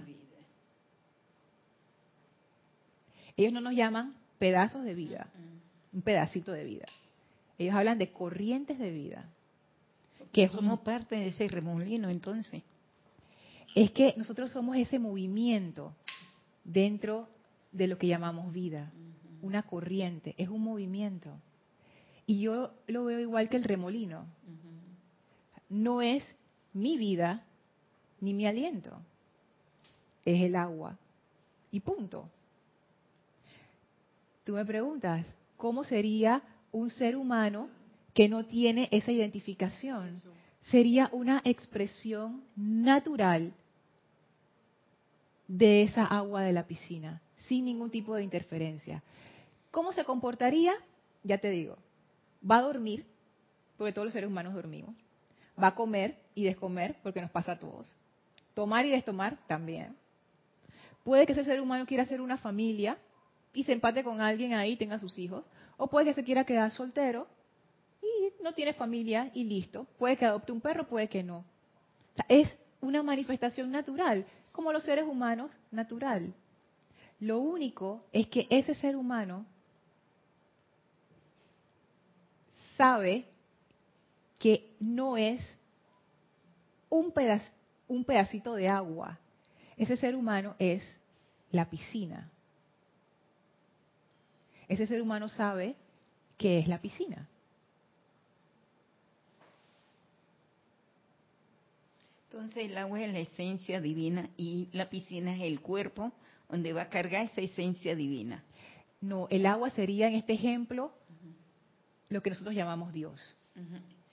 Ellos no nos llaman pedazos de vida, un pedacito de vida. Ellos hablan de corrientes de vida. Que Somos parte de ese remolino, entonces. es que nosotros somos ese movimiento dentro de lo que llamamos vida. Una corriente, es un movimiento. Y yo lo veo igual que el remolino. No es mi vida ni mi aliento. Es el agua. Y punto. Tú me preguntas, ¿cómo sería un ser humano que no tiene esa identificación? Sería una expresión natural de esa agua de la piscina, sin ningún tipo de interferencia. ¿Cómo se comportaría? Ya te digo, va a dormir, porque todos los seres humanos dormimos, va a comer y descomer, porque nos pasa a todos, tomar y destomar también. Puede que ese ser humano quiera hacer una familia y se empate con alguien ahí, tenga sus hijos, o puede que se quiera quedar soltero y no tiene familia y listo. Puede que adopte un perro, puede que no. Es una manifestación natural, como los seres humanos, natural. Lo único es que ese ser humano sabe que no es un, pedaz- un pedacito de agua. Ese ser humano es la piscina. Ese ser humano sabe que es la piscina. Entonces el agua es la esencia divina y la piscina es el cuerpo donde va a cargar esa esencia divina. No, el agua sería en este ejemplo lo que nosotros llamamos Dios.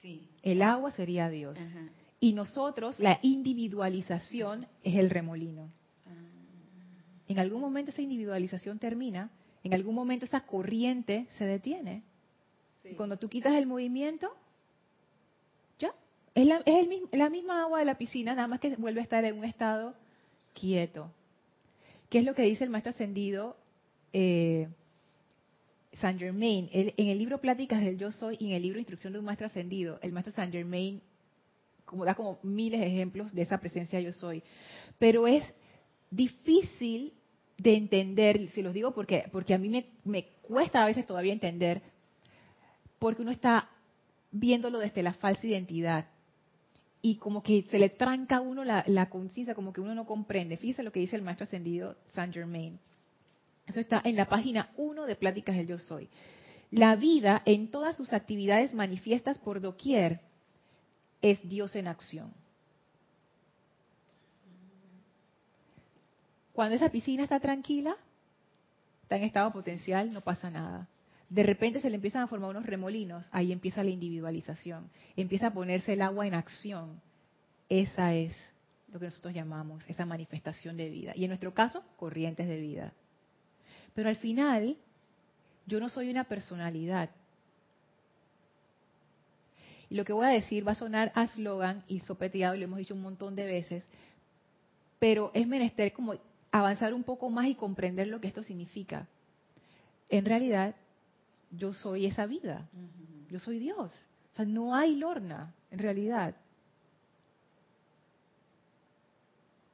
Sí. El agua sería Dios. Y nosotros, la individualización es el remolino. En algún momento esa individualización termina, en algún momento esa corriente se detiene. Sí. Y cuando tú quitas el movimiento, ya, es, la, es el la misma agua de la piscina, nada más que vuelve a estar en un estado quieto. ¿Qué es lo que dice el maestro ascendido eh, Saint Germain? En el libro Pláticas del Yo Soy y en el libro Instrucción de un Maestro Ascendido, el maestro Saint Germain como, da como miles de ejemplos de esa presencia Yo Soy. Pero es difícil de entender, si los digo porque, porque a mí me, me cuesta a veces todavía entender, porque uno está viéndolo desde la falsa identidad. y como que se le tranca a uno la, la conciencia, como que uno no comprende. Fíjese lo que dice el maestro ascendido Saint Germain. Eso está en la página 1 de Pláticas del Yo Soy. La vida en todas sus actividades manifiestas por doquier es Dios en acción. Cuando esa piscina está tranquila, está en estado potencial, no pasa nada. De repente se le empiezan a formar unos remolinos, ahí empieza la individualización, empieza a ponerse el agua en acción. Esa es lo que nosotros llamamos esa manifestación de vida. Y en nuestro caso, corrientes de vida. Pero al final, yo no soy una personalidad. Y lo que voy a decir va a sonar a slogan y sopeteado, y lo hemos dicho un montón de veces, pero es menester como avanzar un poco más y comprender lo que esto significa. En realidad, yo soy esa vida. Yo soy Dios. O sea, no hay Lorna, en realidad.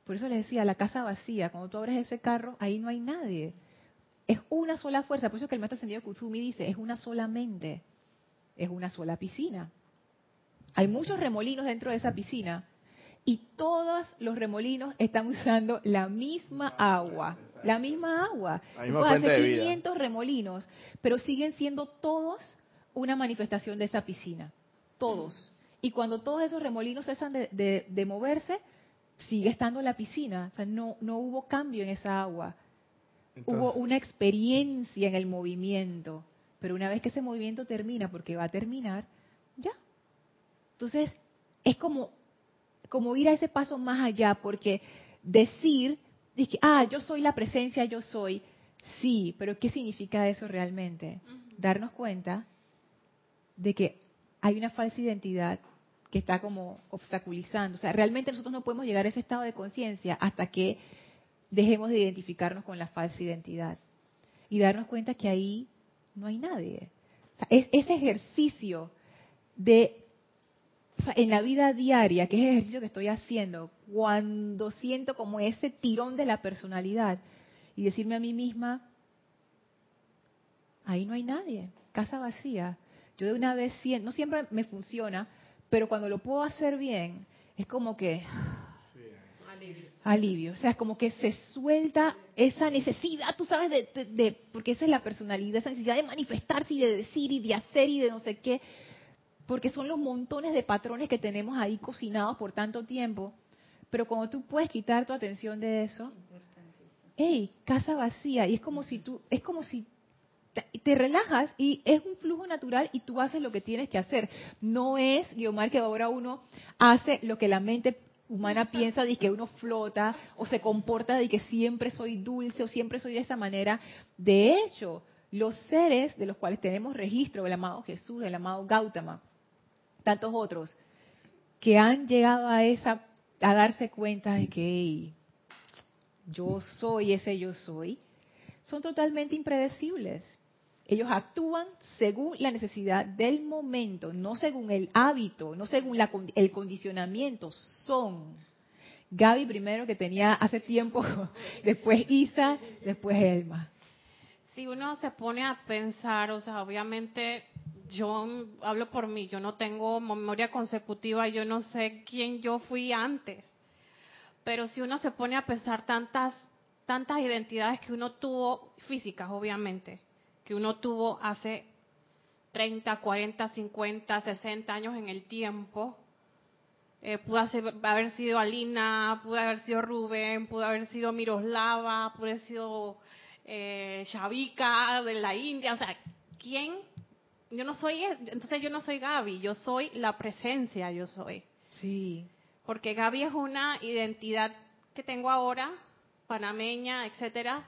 Por eso les decía, la casa vacía, cuando tú abres ese carro, ahí no hay nadie. Es una sola fuerza. Por eso que el maestro ascendido Kuzumi dice, es una sola mente. Es una sola piscina. Hay muchos remolinos dentro de esa piscina y todos los remolinos están usando la misma agua. La misma agua. La misma fuente de vida. 500 remolinos, pero siguen siendo todos una manifestación de esa piscina. Todos. Y cuando todos esos remolinos cesan de, de- de moverse, sigue estando la piscina. O sea, no, no hubo cambio en esa agua. Entonces, Hubo una experiencia en el movimiento, pero una vez que ese movimiento termina, porque va a terminar, ya. Entonces, es como, como ir a ese paso más allá, porque decir, dije, ah, yo soy la presencia, yo soy, sí, pero ¿qué significa eso realmente? Darnos cuenta de que hay una falsa identidad que está como obstaculizando. O sea, realmente nosotros no podemos llegar a ese estado de conciencia hasta que dejemos de identificarnos con la falsa identidad y darnos cuenta que ahí no hay nadie. Es ese ejercicio de en la vida diaria, que es el ejercicio que estoy haciendo, cuando siento como ese tirón de la personalidad y decirme a mí misma, ahí no hay nadie, casa vacía. Yo de una vez no siempre me funciona, pero cuando lo puedo hacer bien, es como que alivio. O sea, es como que se suelta esa necesidad, tú sabes, de, de- de- porque esa es la personalidad, esa necesidad de manifestarse y de decir y de hacer y de no sé qué, porque son los montones de patrones que tenemos ahí cocinados por tanto tiempo. Pero cuando tú puedes quitar tu atención de eso, hey, casa vacía, y es como si tú, es como si te, te relajas y es un flujo natural y tú haces lo que tienes que hacer. No es, Guiomar, que ahora uno hace lo que la mente humana piensa de que uno flota o se comporta de que siempre soy dulce o siempre soy de esta manera. De hecho, los seres de los cuales tenemos registro, el amado Jesús, el amado Gautama, tantos otros, que han llegado a esa a darse cuenta de que "Hey, yo soy ese yo soy, son totalmente impredecibles. Ellos actúan según la necesidad del momento, no según el hábito, no según la el condicionamiento, son. Gaby primero que tenía hace tiempo, después Isa, después Elma. Si uno se pone a pensar, o sea, obviamente yo hablo por mí, yo no tengo memoria consecutiva, yo no sé quién yo fui antes. Pero si uno se pone a pensar tantas tantas identidades que uno tuvo físicas, obviamente, que uno tuvo hace 30, 40, 50, 60 años en el tiempo, eh, pudo hacer- haber sido Alina, pudo haber sido Rubén, pudo haber sido Miroslava, pudo haber sido eh, Shavika de la India, o sea, ¿quién? Yo no soy, entonces yo no soy Gaby, yo soy la presencia, yo soy. Sí, Porque Gaby es una identidad que tengo ahora, panameña, etcétera,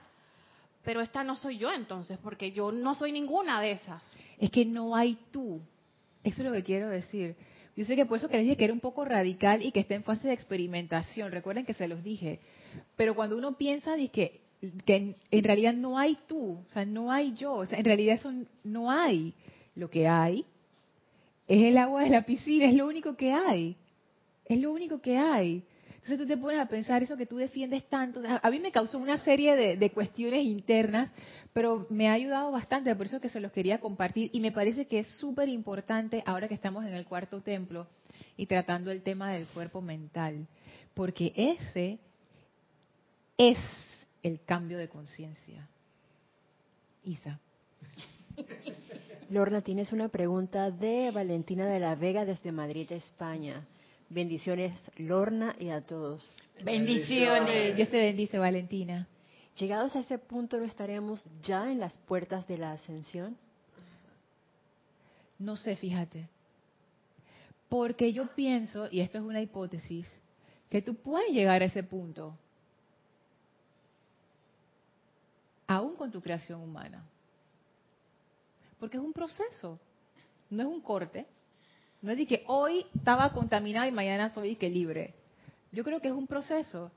pero esta no soy yo entonces, porque yo no soy ninguna de esas. es que no hay tú. Eso es lo que quiero decir. Yo sé que por eso que dije que era un poco radical y que está en fase de experimentación. Recuerden que se los dije. Pero cuando uno piensa dice que, que en, en realidad no hay tú, o sea, no hay yo, o sea, en realidad eso no hay. Lo que hay es el agua de la piscina, es lo único que hay. Es lo único que hay. Entonces tú te pones a pensar eso que tú defiendes tanto. A mí me causó una serie de, de cuestiones internas, pero me ha ayudado bastante, por eso que se los quería compartir y me parece que es súper importante ahora que estamos en el cuarto templo y tratando el tema del cuerpo mental, porque ese es el cambio de conciencia. Isa. Lorna, tienes una pregunta de Valentina de la Vega desde Madrid, España. Bendiciones, Lorna, y a todos. Bendiciones. Dios te bendice, Valentina. Llegados a ese punto, ¿no estaremos ya en las puertas de la ascensión? No sé, fíjate. Porque yo pienso, y esto es una hipótesis, que tú puedes llegar a ese punto, aún con tu creación humana. Porque es un proceso, no es un corte. No es de que hoy estaba contaminada y mañana soy que libre. Yo creo que es un proceso.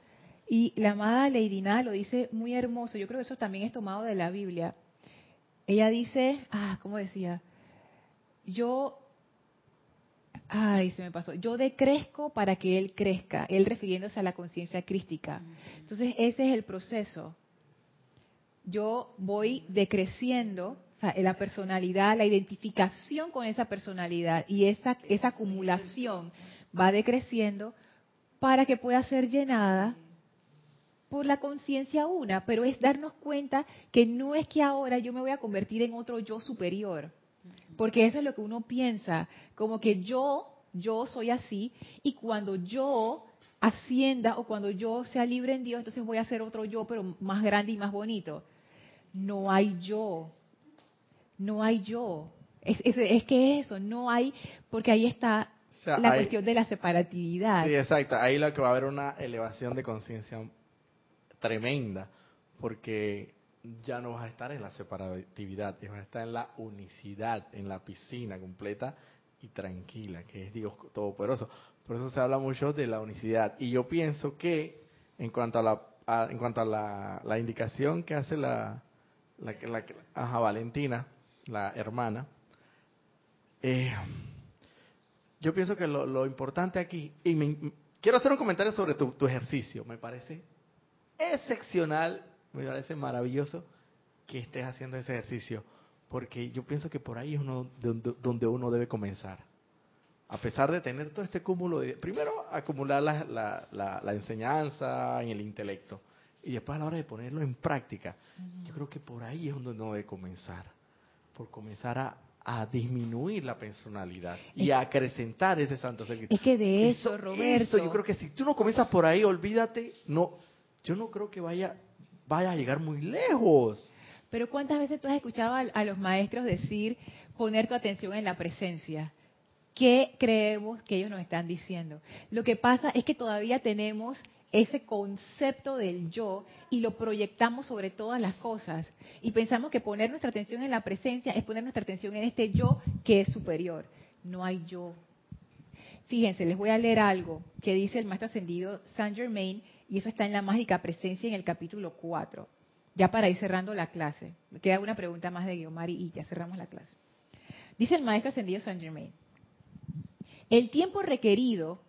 Y la amada Lady Nada lo dice muy hermoso. Yo creo que eso también es tomado de la Biblia. Ella dice, ah, ¿cómo decía? Yo, ay, se me pasó. Yo decrezco para que él crezca. Él refiriéndose a la conciencia crística. Entonces, ese es el proceso. Yo voy decreciendo la personalidad, la identificación con esa personalidad y esa, esa acumulación va decreciendo para que pueda ser llenada por la conciencia una, pero es darnos cuenta que no es que ahora yo me voy a convertir en otro yo superior, porque eso es lo que uno piensa, como que yo, yo soy así, y cuando yo ascienda o cuando yo sea libre en Dios, entonces voy a ser otro yo, pero más grande y más bonito. No hay yo, no hay yo. Es, es, que eso, no hay, porque ahí está la cuestión de la separatividad. Sí, exacto. Ahí lo que va a haber una elevación de conciencia tremenda, porque ya no vas a estar en la separatividad, vas a estar en la unicidad, en la piscina completa y tranquila, que es Dios Todopoderoso. Por eso se habla mucho de la unicidad. Y yo pienso que en cuanto a la, en cuanto a la, la indicación que hace la, la, la, ajá, Valentina, la hermana, eh, yo pienso que lo, importante aquí, y quiero hacer un comentario sobre tu, ejercicio, me parece excepcional, me parece maravilloso que estés haciendo ese ejercicio, porque yo pienso que por ahí es uno donde uno debe comenzar. A pesar de tener todo este cúmulo de, primero acumular la, la enseñanza en el intelecto, y después a la hora de ponerlo en práctica, yo creo que por ahí es donde uno debe comenzar por comenzar a, disminuir la personalidad y a acrecentar ese santo ser. Es que de eso, Roberto. yo creo que si tú no comienzas por ahí, olvídate, no, yo no creo que vaya, vaya a llegar muy lejos. Pero ¿cuántas veces tú has escuchado a, los maestros decir poner tu atención en la presencia? ¿Qué creemos que ellos nos están diciendo? Lo que pasa es que todavía tenemos ese concepto del yo y lo proyectamos sobre todas las cosas. Y pensamos que poner nuestra atención en la presencia es poner nuestra atención en este yo que es superior. No hay yo. Fíjense, les voy a leer algo que dice el maestro ascendido Saint Germain y eso está en la mágica presencia en el capítulo 4. Ya para ir cerrando la clase. Me queda una pregunta más de Guiomari y ya cerramos la clase. Dice el maestro ascendido Saint Germain. El tiempo requerido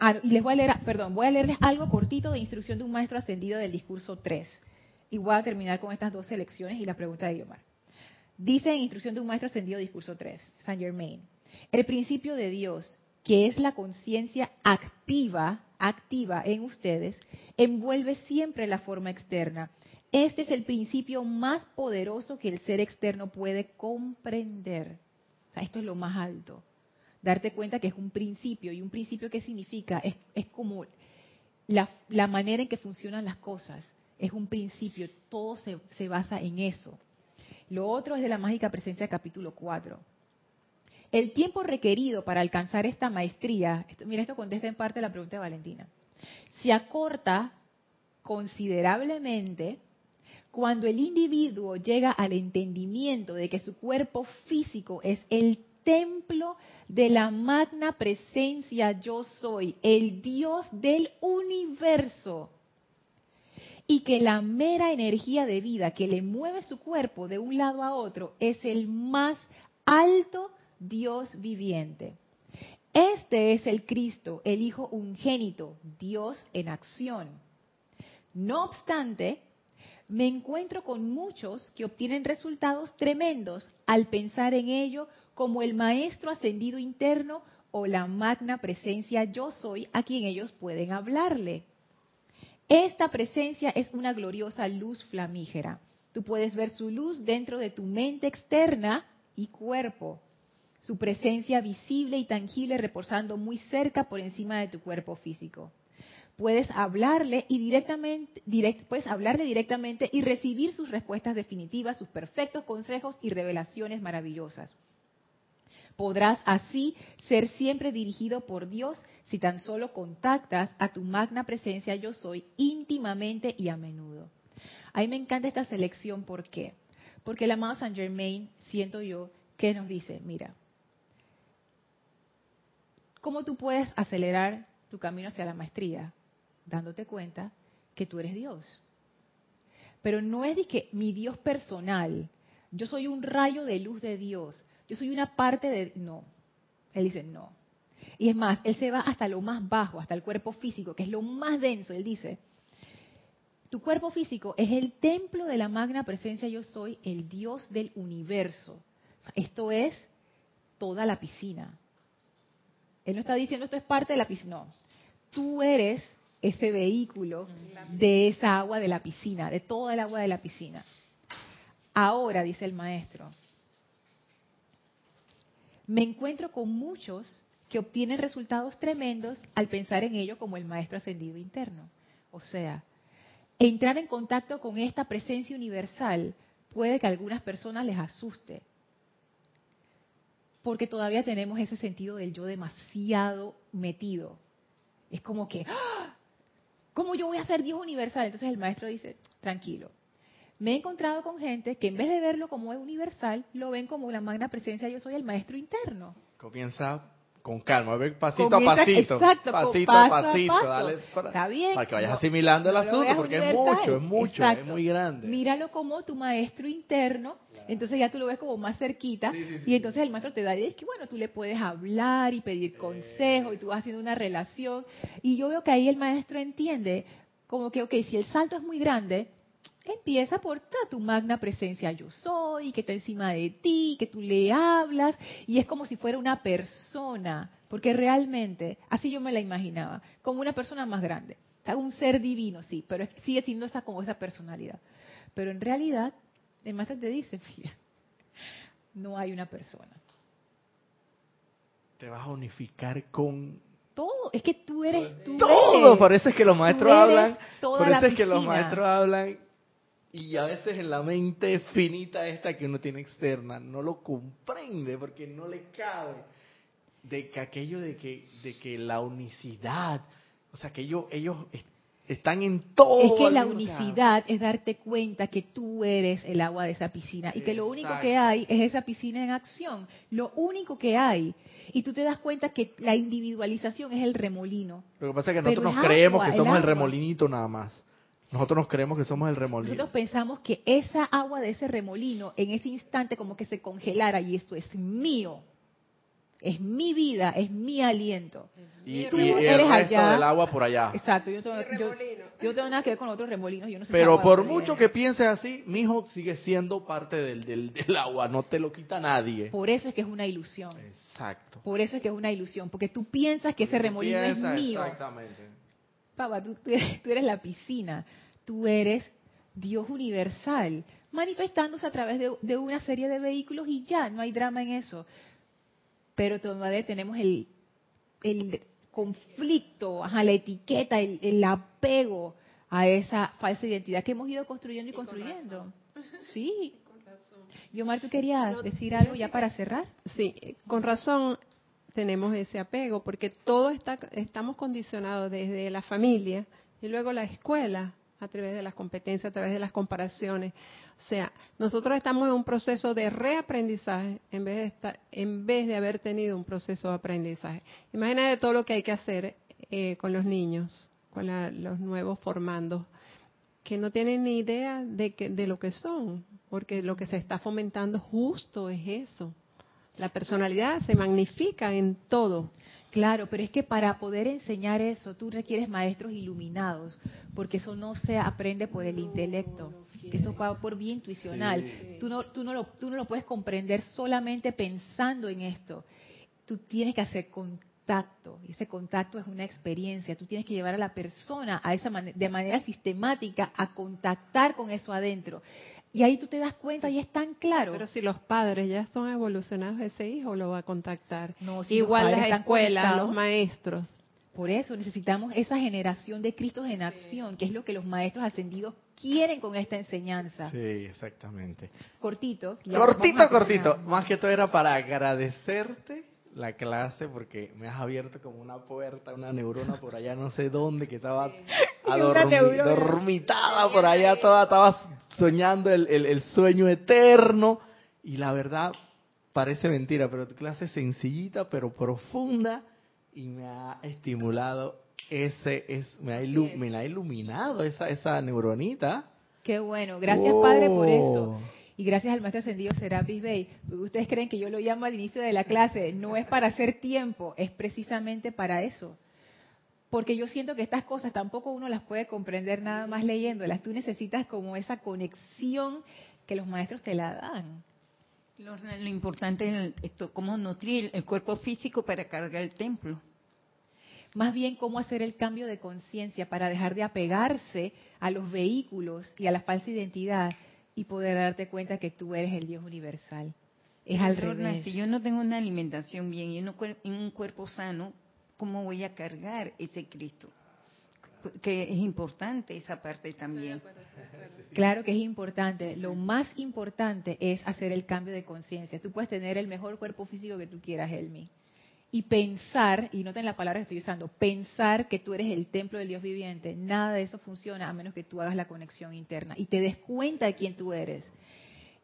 Ah, y les voy a leer, perdón, voy a leerles algo cortito de instrucción de un maestro ascendido del discurso 3. Y voy a terminar con estas dos selecciones y la pregunta de Guiomar. Dice en instrucción de un maestro ascendido discurso 3, Saint Germain, el principio de Dios, que es la conciencia activa, activa en ustedes, envuelve siempre la forma externa. Este es el principio más poderoso que el ser externo puede comprender. esto es lo más alto darte cuenta que es un principio. ¿Y un principio qué significa? Es, es como la, la, manera en que funcionan las cosas. Es un principio, todo se, se basa en eso. Lo otro es de la mágica presencia capítulo 4. El tiempo requerido para alcanzar esta maestría, mira, esto contesta en parte la pregunta de Valentina, se acorta considerablemente cuando el individuo llega al entendimiento de que su cuerpo físico es el templo de la magna presencia yo soy, el Dios del universo. Y que la mera energía de vida que le mueve su cuerpo de un lado a otro es el más alto Dios viviente. Este es el Cristo, el Hijo ungénito, Dios en acción. No obstante, Me encuentro con muchos que obtienen resultados tremendos al pensar en ello como el maestro ascendido interno o la magna presencia yo soy a quien ellos pueden hablarle. Esta presencia es una gloriosa luz flamígera. Tú puedes ver su luz dentro de tu mente externa y cuerpo. Su presencia visible y tangible reposando muy cerca por encima de tu cuerpo físico. Puedes hablarle y directamente, puedes hablarle directamente y recibir sus respuestas definitivas, sus perfectos consejos y revelaciones maravillosas. Podrás así ser siempre dirigido por Dios si tan solo contactas a tu magna presencia yo soy íntimamente y a menudo. A mí me encanta esta selección, ¿por qué? Porque el amado Saint Germain, siento yo, que nos dice, mira, ¿cómo tú puedes acelerar tu camino hacia la maestría? Dándote cuenta que tú eres Dios. Pero no es de que mi Dios personal, yo soy un rayo de luz de Dios, yo soy una parte de... No, él dice no. Y es más, él se va hasta lo más bajo, hasta el cuerpo físico, que es lo más denso. Él dice, tu cuerpo físico es el templo de la magna presencia yo soy, el Dios del universo. esto es toda la piscina. Él no está diciendo esto es parte de la piscina, no. Tú eres ese vehículo de esa agua de la piscina, de toda el agua de la piscina. Ahora, dice el maestro, me encuentro con muchos que obtienen resultados tremendos al pensar en ello como el maestro ascendido interno. O sea, entrar en contacto con esta presencia universal puede que a algunas personas les asuste, porque todavía tenemos ese sentido del yo demasiado metido. Es como que, ¡ah! ¿cómo yo voy a ser Dios universal? Entonces el maestro dice, tranquilo, me he encontrado con gente que en vez de verlo como es universal, lo ven como la magna presencia, yo soy el maestro interno. Comienza con calma, pasito a pasito, exacto, pasito a pasito, dale para, Está bien, para que vayas asimilando el asunto, porque es mucho, es mucho, es muy grande. Míralo como tu maestro interno, entonces ya tú lo ves como más cerquita, y entonces el maestro te da, y es que bueno, tú le puedes hablar y pedir consejo, y tú vas haciendo una relación, y yo veo que ahí el maestro entiende como que, ok, si el salto es muy grande, empieza por tu magna presencia yo soy, que está encima de ti, que tú le hablas, y es como si fuera una persona, porque realmente, así yo me la imaginaba, como una persona más grande, un ser divino, sí, pero sigue siendo esa como esa personalidad. Pero en realidad, el maestro te dice, mira, no hay una persona. Te vas a unificar con todo, es que tú eres tú todo, por eso es que los maestros hablan, por eso es que los maestros hablan y a veces en la mente finita esta que uno tiene externa no lo comprende porque no le cabe de que aquello de que de que la unicidad o sea que ellos ellos están en todo es que la unicidad es darte cuenta que tú eres el agua de esa piscina y que lo único que hay es esa piscina en acción. Lo único que hay. Y tú te das cuenta que la individualización es el remolino. Lo que pasa es que nosotros nos creemos que somos el remolinito nada más nosotros nos creemos que somos el remolino. Nosotros pensamos que esa agua de ese remolino en ese instante como que se congelara y eso es mío. Es mi vida, es mi aliento. Y, tú eres allá. del agua por allá. Exacto, yo, tengo, yo, tengo nada que ver con otros remolinos. Yo no sé Pero por mucho que pienses así, mi hijo sigue siendo parte del, del, del, agua, no te lo quita nadie. Por eso es que es una ilusión. Exacto. Por eso es que es una ilusión, porque tú piensas que ese remolino es mío. Exactamente. Papá, tú, eres, la piscina, tú eres Dios universal, manifestándose a través de, una serie de vehículos y ya, no hay drama en eso. Pero todavía tenemos el, el conflicto, la etiqueta, el, apego a esa falsa identidad que hemos ido construyendo y, construyendo. sí. Y Omar, ¿tú querías decir algo ya para cerrar? Sí, con razón tenemos ese apego, porque todo está, estamos condicionados desde la familia y luego la escuela, a través de las competencias, a través de las comparaciones. O sea, nosotros estamos en un proceso de reaprendizaje en vez de, estar, en vez de haber tenido un proceso de aprendizaje. Imagínate todo lo que hay que hacer eh, con los niños, con los nuevos formandos, que no tienen ni idea de, que, de lo que son, porque lo que se está fomentando justo es eso la personalidad se magnifica en todo. Claro, pero es que para poder enseñar eso tú requieres maestros iluminados, porque eso no se aprende por el intelecto, eso va por vía intuicional. Tú, no, tú, no lo, tú no lo puedes comprender solamente pensando en esto. Tú tienes que hacer contacto, y ese contacto es una experiencia. Tú tienes que llevar a la persona a esa de manera sistemática a contactar con eso adentro. Y ahí tú te das cuenta y es tan claro. Pero si los padres ya son evolucionados, ese hijo lo va a contactar. No, si Igual las escuelas, los maestros. Por eso necesitamos esa generación de Cristos en acción, que es lo que los maestros ascendidos quieren con esta enseñanza. Sí, exactamente. Cortito. Cortito, cortito. Más que todo era para agradecerte la clase porque me has abierto como una puerta, una neurona por allá no sé dónde que estaba adormi- dormitada por allá, toda estaba soñando el, el- el sueño eterno y la verdad parece mentira, pero tu clase es sencillita pero profunda y me ha estimulado ese es me ha ilu- me la ha iluminado esa esa neuronita. Qué bueno. Gracias, Padre, por eso. Y gracias al maestro ascendido Serapis Bey. Ustedes creen que yo lo llamo al inicio de la clase. No es para hacer tiempo, es precisamente para eso. Porque yo siento que estas cosas tampoco uno las puede comprender nada más leyéndolas. Tú necesitas como esa conexión que los maestros te la dan. Lo importante es esto, cómo nutrir el cuerpo físico para cargar el templo. Más bien cómo hacer el cambio de conciencia para dejar de apegarse a los vehículos y a la falsa identidad y poder darte cuenta que tú eres el Dios universal. Es al Lorna, revés. Si yo no tengo una alimentación bien y un cuer- y un cuerpo sano, ¿cómo voy a cargar ese Cristo? Que es importante esa parte también. Claro que es importante. Lo más importante es hacer el cambio de conciencia. Tú puedes tener el mejor cuerpo físico que tú quieras, Helmi. Y pensar, y noten la palabra que estoy usando, pensar que tú eres el templo del Dios viviente. Nada de eso funciona a menos que tú hagas la conexión interna y te des cuenta de quién tú eres.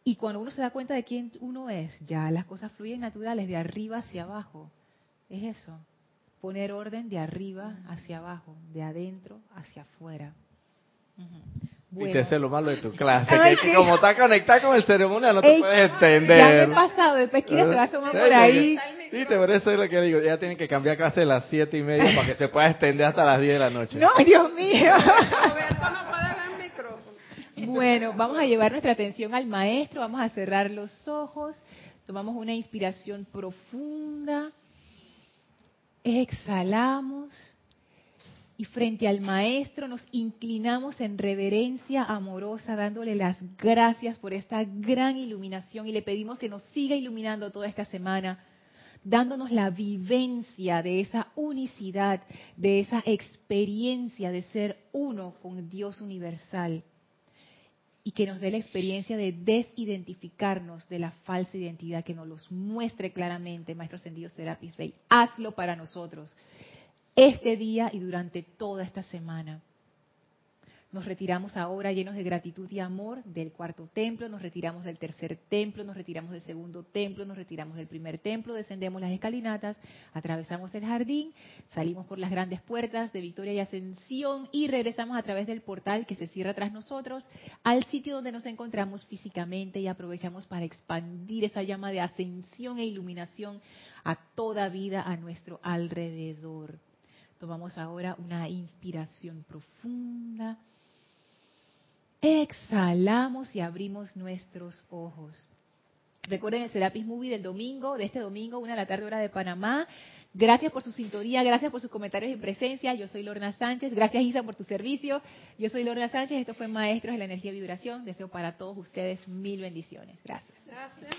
Y cuando uno se da cuenta de quién uno es, ya las cosas fluyen naturales, de arriba hacia abajo. Es eso. Poner orden de arriba hacia abajo, de adentro hacia afuera. Ujú. Y te sé lo malo de tu clase, Ay, que, sí. que como está conectada con el ceremonia no te Ey, puedes Ya entender. me he pasado, después quieres se va a Sí, por ahí. Sí, por eso es lo que digo. Ya tienen que cambiar clase a las siete y media para que se pueda extender hasta las 10 de la noche. No, Dios mío. Bueno, vamos a llevar nuestra atención al maestro, vamos a cerrar los ojos, tomamos una inspiración profunda, exhalamos y frente al maestro nos inclinamos en reverencia amorosa dándole las gracias por esta gran iluminación y le pedimos que nos siga iluminando toda esta semana dándonos la vivencia de esa unicidad, de esa experiencia de ser uno con Dios universal y que nos dé la experiencia de desidentificarnos de la falsa identidad, que nos los muestre claramente, Maestro Ascendido Serapis Bey. Hazlo para nosotros, este día y durante toda esta semana. Nos retiramos ahora llenos de gratitud y amor del cuarto templo, nos retiramos del tercer templo, nos retiramos del segundo templo, nos retiramos del primer templo, descendemos las escalinatas, atravesamos el jardín, salimos por las grandes puertas de victoria y ascensión y regresamos a través del portal que se cierra tras nosotros al sitio donde nos encontramos físicamente y aprovechamos para expandir esa llama de ascensión e iluminación a toda vida a nuestro alrededor. Tomamos ahora una inspiración profunda. Exhalamos y abrimos nuestros ojos. Recuerden el Serapis Movie del domingo, de este domingo, una de la tarde hora de Panamá. Gracias por su sintonía, gracias por sus comentarios y presencia. Yo soy Lorna Sánchez. Gracias Isa por tu servicio. Yo soy Lorna Sánchez. Esto fue Maestros de la Energía y Vibración. Deseo para todos ustedes mil bendiciones. Gracias. Gracias.